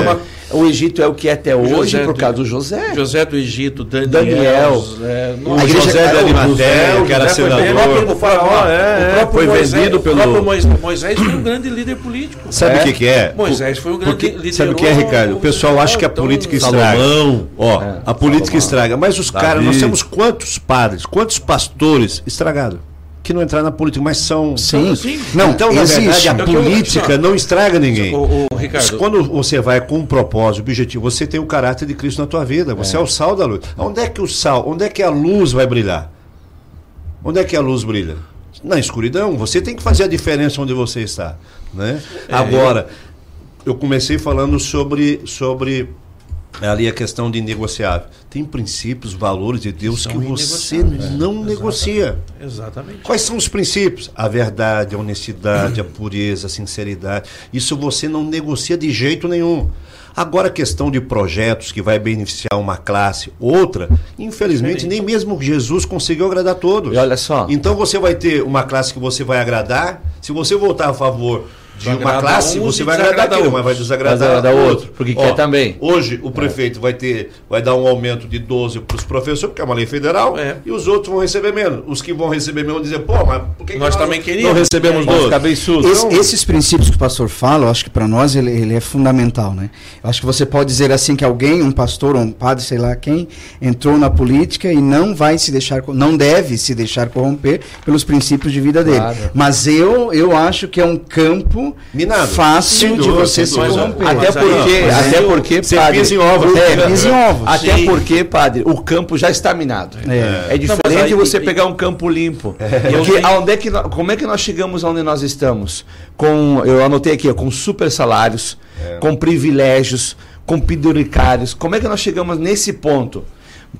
o Egito é o que é até hoje José por causa do José. José do Egito, Daniel. Daniel. é, O José de o Arimateia, que era senador. o faraó, é, o é, próprio foi Moisés, vendido O próprio pelo. Moisés, foi um grande líder político. Sabe o que, que é? Moisés foi um grande Porque- líder. Sabe o que é, Ricardo? O pessoal acha que a política estraga. Salomão. Ó, a política estraga. Mas os caras, nós temos quantos padres, quantos pastores estragados? Que não entraram na política, mas são. Sim. Sim. Não, então, na existe. verdade, a É o que eu- política não estraga ninguém. O, o Ricardo, Quando você vai com um propósito, objetivo, você tem o caráter de Cristo na tua vida. Você é, o sal da luz. Onde é que o sal, onde é que a luz vai brilhar? Onde é que a luz brilha? Na escuridão. Você tem que fazer a diferença onde você está. Né? É, Agora, eu comecei falando sobre, sobre ali a questão de negociável. Tem princípios, valores de Deus São que você não negocia. exatamente. Quais são os princípios? A verdade, a honestidade, a <clears throat> pureza, a sinceridade. Isso você não negocia de jeito nenhum. Agora, a questão de projetos que vai beneficiar uma classe, outra, infelizmente, nem mesmo Jesus conseguiu agradar todos. E olha só. Então você vai ter uma classe que você vai agradar. Se você votar a favor de uma classe, você vai agradar aquilo, mas vai desagradar Vai outro. outro, porque quer também. Hoje o prefeito vai ter, vai dar um aumento de 12 para os professores, porque é uma lei federal, É. e os outros vão receber menos. Os que vão receber menos vão dizer, pô, mas por que que Nós também não queríamos. recebemos Vão 12? ficar bem surdos. Então, Esse- esses princípios que o pastor fala, eu acho que para nós ele, ele é fundamental, né? Eu acho que você pode dizer assim que alguém, um pastor ou um padre, sei lá quem, entrou na política e não vai se deixar, não deve se deixar corromper pelos princípios de vida dele. Claro. Mas eu, eu acho que é um campo Minado. fácil de dúvida, você se corromper. Até porque, mas até porque, você padre, pisa em ovos. É, pisa em ovos. Até Sim. porque, padre, o campo já está minado. É. É, diferente aí- você e- pegar um campo limpo. Eu Porque aonde é que como é que nós chegamos onde nós estamos? Com, eu anotei aqui, com super salários, com privilégios, com penduricários. Como é que nós chegamos nesse ponto?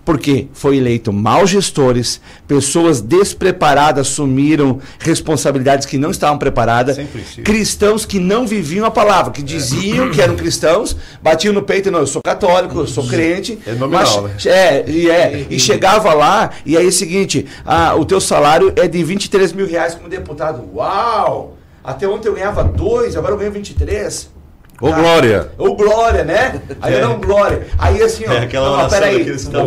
Porque foi eleito maus gestores, pessoas despreparadas assumiram responsabilidades que não estavam preparadas, cristãos que não viviam a palavra, que diziam que eram cristãos, batiam no peito, não, eu sou católico, eu sou crente, É nominal, mas- né? é, e, é, e chegava lá, e aí é o seguinte, ah, o teu salário é de 23 mil reais como deputado. Uau! Até ontem eu ganhava dois, agora eu ganho 23. Ô, Glória! Ô Glória, né? Aí eu não Glória. Aí assim, ó. É aquela não, mas oração peraí. daqueles que estão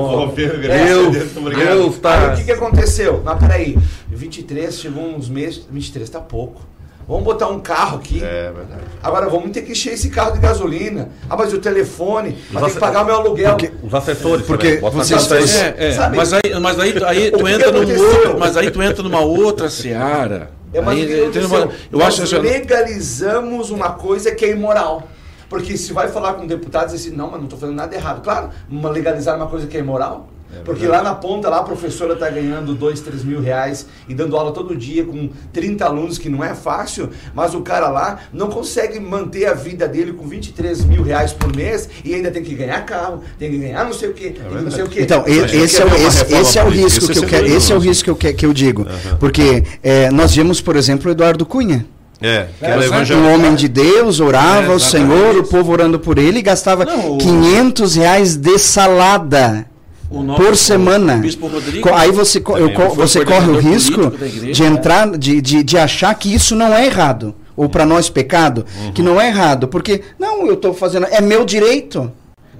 É, Deus, obrigado. Deus Aí tá. o que, que aconteceu? Mas peraí, 23, chegou uns meses, 23 tá pouco. Vamos botar um carro aqui. É verdade. Agora vamos ter que encher esse carro de gasolina. Ah, mas o telefone, ter ace- que pagar o meu aluguel. Os assessores, Porque aí. vocês- É, é, Sabe? mas aí, mas aí, aí <laughs> tu entra num outro, mas aí tu entra numa outra seara. É, mas Aí, o que tem aconteceu? uma- eu Nós acho assim, legalizamos uma coisa que é imoral. Porque se vai falar com deputados e assim, não, mas não estou fazendo nada errado. Claro, uma- legalizar uma coisa que é imoral. Porque lá na ponta, lá a professora está ganhando 2, 3 mil reais e dando aula todo dia com 30 alunos, que não é fácil, mas o cara lá não consegue manter a vida dele com 23 mil reais por mês e ainda tem que ganhar carro, tem que ganhar não sei o quê, que não sei o quê. Então, e- Mas esse, é, o- esse, esse é o risco que eu é quero, esse é o risco que eu, que, eu digo. Porque é, nós vimos, por exemplo, o Eduardo Cunha. É, que É, era um homem de Deus, orava É, ao Senhor, o povo orando por ele e gastava Não, o- 500 reais de salada por semana. Rodrigo Aí você, eu foi você corre o risco igreja, de entrar, de, de, de achar que isso não é errado. ou para nós pecado, que não é errado, porque não, eu estou fazendo, é meu direito.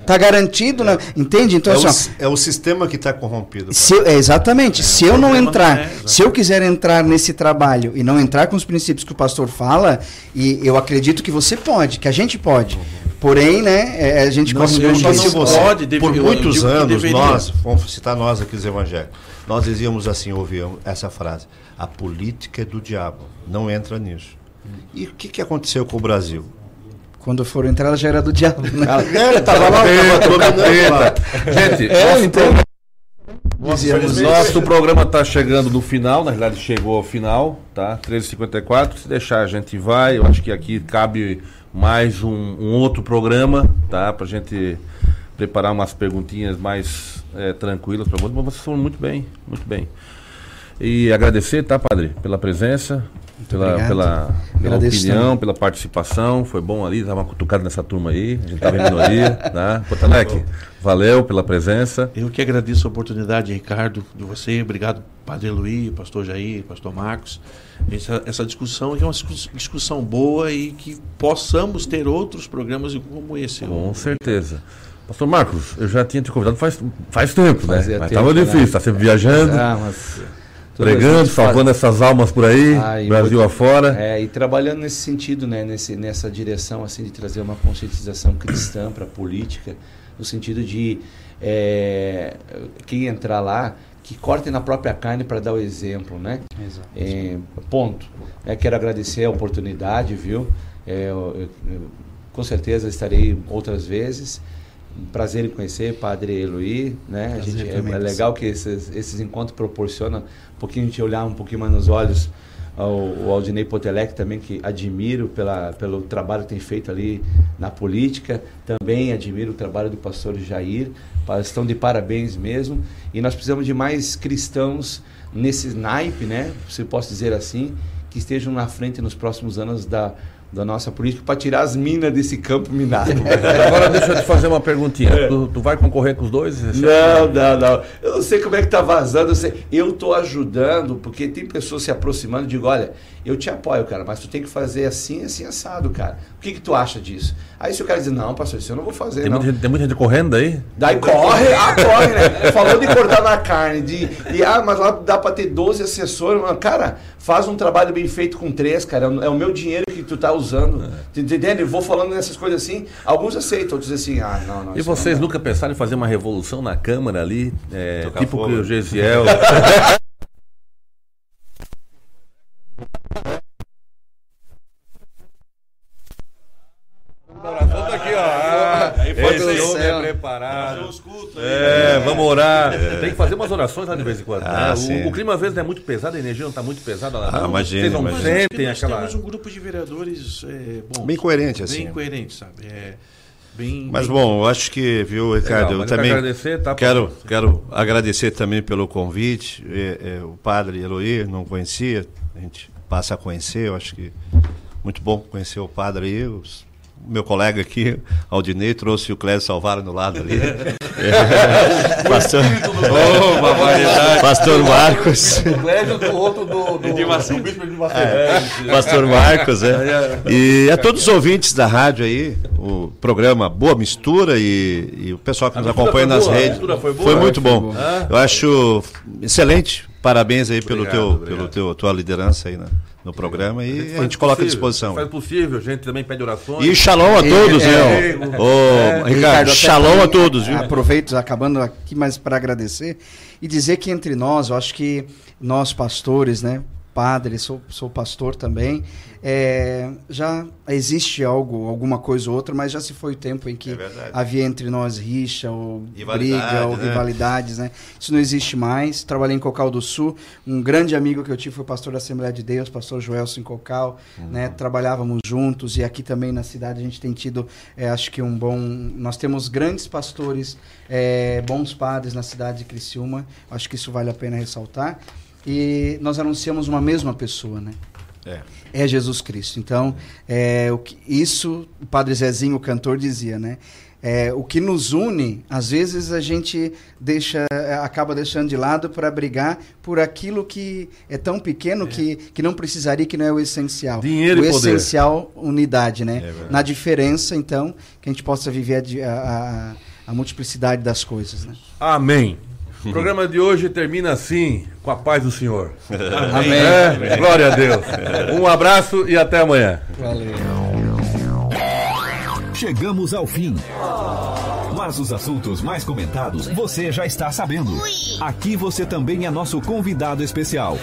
Tá garantido, né? entende? Então, é, assim, o, ó, é o sistema que está corrompido. se é, exatamente. se eu não entrar, não é, se eu quiser entrar nesse trabalho e não entrar com os princípios que o pastor fala, e eu acredito que você pode, que a gente pode. Porém, né, é, a gente corre um grande Só se risco. você, deve- por muitos anos, nós, vamos citar nós aqui os evangélicos, nós dizíamos assim, ouvíamos essa frase, a política é do diabo, não entra nisso. E o que, que aconteceu com o Brasil? Quando foram entrar, ela já era do diabo. Né? É, tava lá, tava dominando lá. Gente, É, nosso, então- Dizíamos, nosso programa está chegando no final, na realidade chegou ao final, tá? 13h54. Se deixar, a gente vai. Eu acho que aqui cabe mais um, um outro programa, tá? Pra gente preparar umas perguntinhas mais eh, tranquilas para vocês. Mas vocês foram muito bem, muito bem. E agradecer, tá, padre, pela presença, pela, pela, pela Agradeço opinião, pela participação. Foi bom ali, dar uma cutucada nessa turma aí. A gente tava em minoria, <laughs> tá? Potalec, valeu pela presença. Eu que agradeço a oportunidade, Ricardo, de você. Obrigado, Padre Luiz, Pastor Jair, Pastor Marcos. Essa, essa discussão é uma discuss- discussão boa e que possamos ter outros programas como esse. Com certeza. Pastor Marcos, eu já tinha te convidado faz, faz tempo, né? Fazia Mas tempo, tava né? difícil, tá sempre viajando, Ah, mas pregando, salvando essas almas por aí, Ah, e Brasil muito- afora. É, e trabalhando nesse sentido, né, nesse, nessa direção assim de trazer uma conscientização cristã para a política, no sentido de é, quem entrar lá que corte na própria carne para dar o exemplo, né? Exato. É, ponto. É, quero agradecer a oportunidade, viu? É, eu- eu- eu, com certeza estarei outras vezes. Um prazer em conhecer Padre Eloy, né? A gente, é, também. é legal que esses, esses encontros proporcionam um pouquinho a gente olhar um pouquinho mais nos olhos ao, ao Aldinei Potelec também, que admiro pela, pelo trabalho que tem feito ali na política. Também admiro o trabalho do pastor Jair. Estão de parabéns mesmo. E nós precisamos de mais cristãos nesse naipe, né? Se posso dizer assim, que estejam na frente nos próximos anos da, da nossa política para tirar as minas desse campo minado. <laughs> Agora deixa eu te fazer uma perguntinha. Tu, tu vai concorrer com os dois? Não, não, não. Eu não sei como é que tá vazando. Eu, tô ajudando, porque tem pessoas se aproximando e digo, olha, eu te apoio, cara, mas tu tem que fazer assim, assim, assado, cara. O que que tu acha disso? Aí se o cara diz, não, pastor, isso eu não vou fazer, Tem não. muita, gente, tem muita gente correndo aí? Daí corre, ah, corre, né? Falou de cortar na carne, de, de ah, mas lá dá pra ter 12 assessores. Mano, cara, faz um trabalho bem feito com três, cara. É o- É meu dinheiro que tu tá usando. Tu Entendendo? Eu vou falando nessas coisas assim. Alguns aceitam, outros dizem assim, ah, não, não. E não vocês dá. nunca pensaram em fazer uma revolução na Câmara ali? É, tipo fogo. que o Gesiel. <laughs> <laughs> fazer umas orações lá de vez em quando. Ah, né? sim. o, o clima às vezes não é muito pesado, a energia não está muito pesada lá. Ah, não. imagina, Vocês não imagina. sentem nós aquela. temos um grupo de vereadores é, bom, Bem coerente, assim. Bem coerente, sabe? É, bem, Mas bem- bom, eu acho que, viu, Ricardo, Legal, eu também quero agradecer, tá, quero, quero agradecer também pelo convite. É, é, o padre Eloy não conhecia, a gente passa a conhecer, eu acho que muito bom conhecer o padre aí. os- meu colega aqui, Aldinei, trouxe o Clésio Salvaro no lado ali. É, <laughs> pastor, pastor Marcos. O Clésio do outro do, do, do bispo de Macedônia. Pastor Marcos, é. E a todos os ouvintes da rádio aí, o programa Boa Mistura e, e o pessoal que A nos acompanha foi nas boa? Redes. foi boa? muito Foi bom. Eu acho excelente. Parabéns aí pelo Obrigado, teu, obrigado. pelo teu tua liderança aí na- no programa e a faz gente coloca à disposição. Faz possível, a gente também pede orações. E shalom a todos, É, né? ó. Ô, É, Ricardo, shalom a todos, viu? Aproveito, acabando aqui, mas para agradecer e dizer que entre nós, eu acho que nós pastores, né, padres, sou, sou pastor também, é, já existe algo, alguma coisa ou outra, mas já se foi o tempo em que É havia entre nós rixa ou Rivalidade, briga ou né? rivalidades, né? Isso não existe mais. Trabalhei em Cocal do Sul, um grande amigo que eu tive foi o pastor da Assembleia de Deus, pastor Joelson Cocal, né? Trabalhávamos juntos e aqui também na cidade a gente tem tido, é, acho que um bom, nós temos grandes pastores, é, bons padres na cidade de Criciúma. Acho que isso vale a pena ressaltar. E nós anunciamos uma mesma pessoa, né? É. é Jesus Cristo. Então, é, o que, isso o Padre Zezinho, o cantor, dizia, né? É, o que nos une, às vezes a gente deixa, é, acaba deixando de lado para brigar por aquilo que é tão pequeno que, que não precisaria, que não é o essencial. Dinheiro o e poder. essencial, unidade, né? verdade. Na diferença, então, que a gente possa viver a, a- a multiplicidade das coisas, né? Amém. O programa de hoje termina assim, com a paz do Senhor. Amém. É, glória a Deus. Um abraço e até amanhã. Chegamos ao fim. Mas os assuntos mais comentados você já está sabendo. Aqui você também é nosso convidado especial.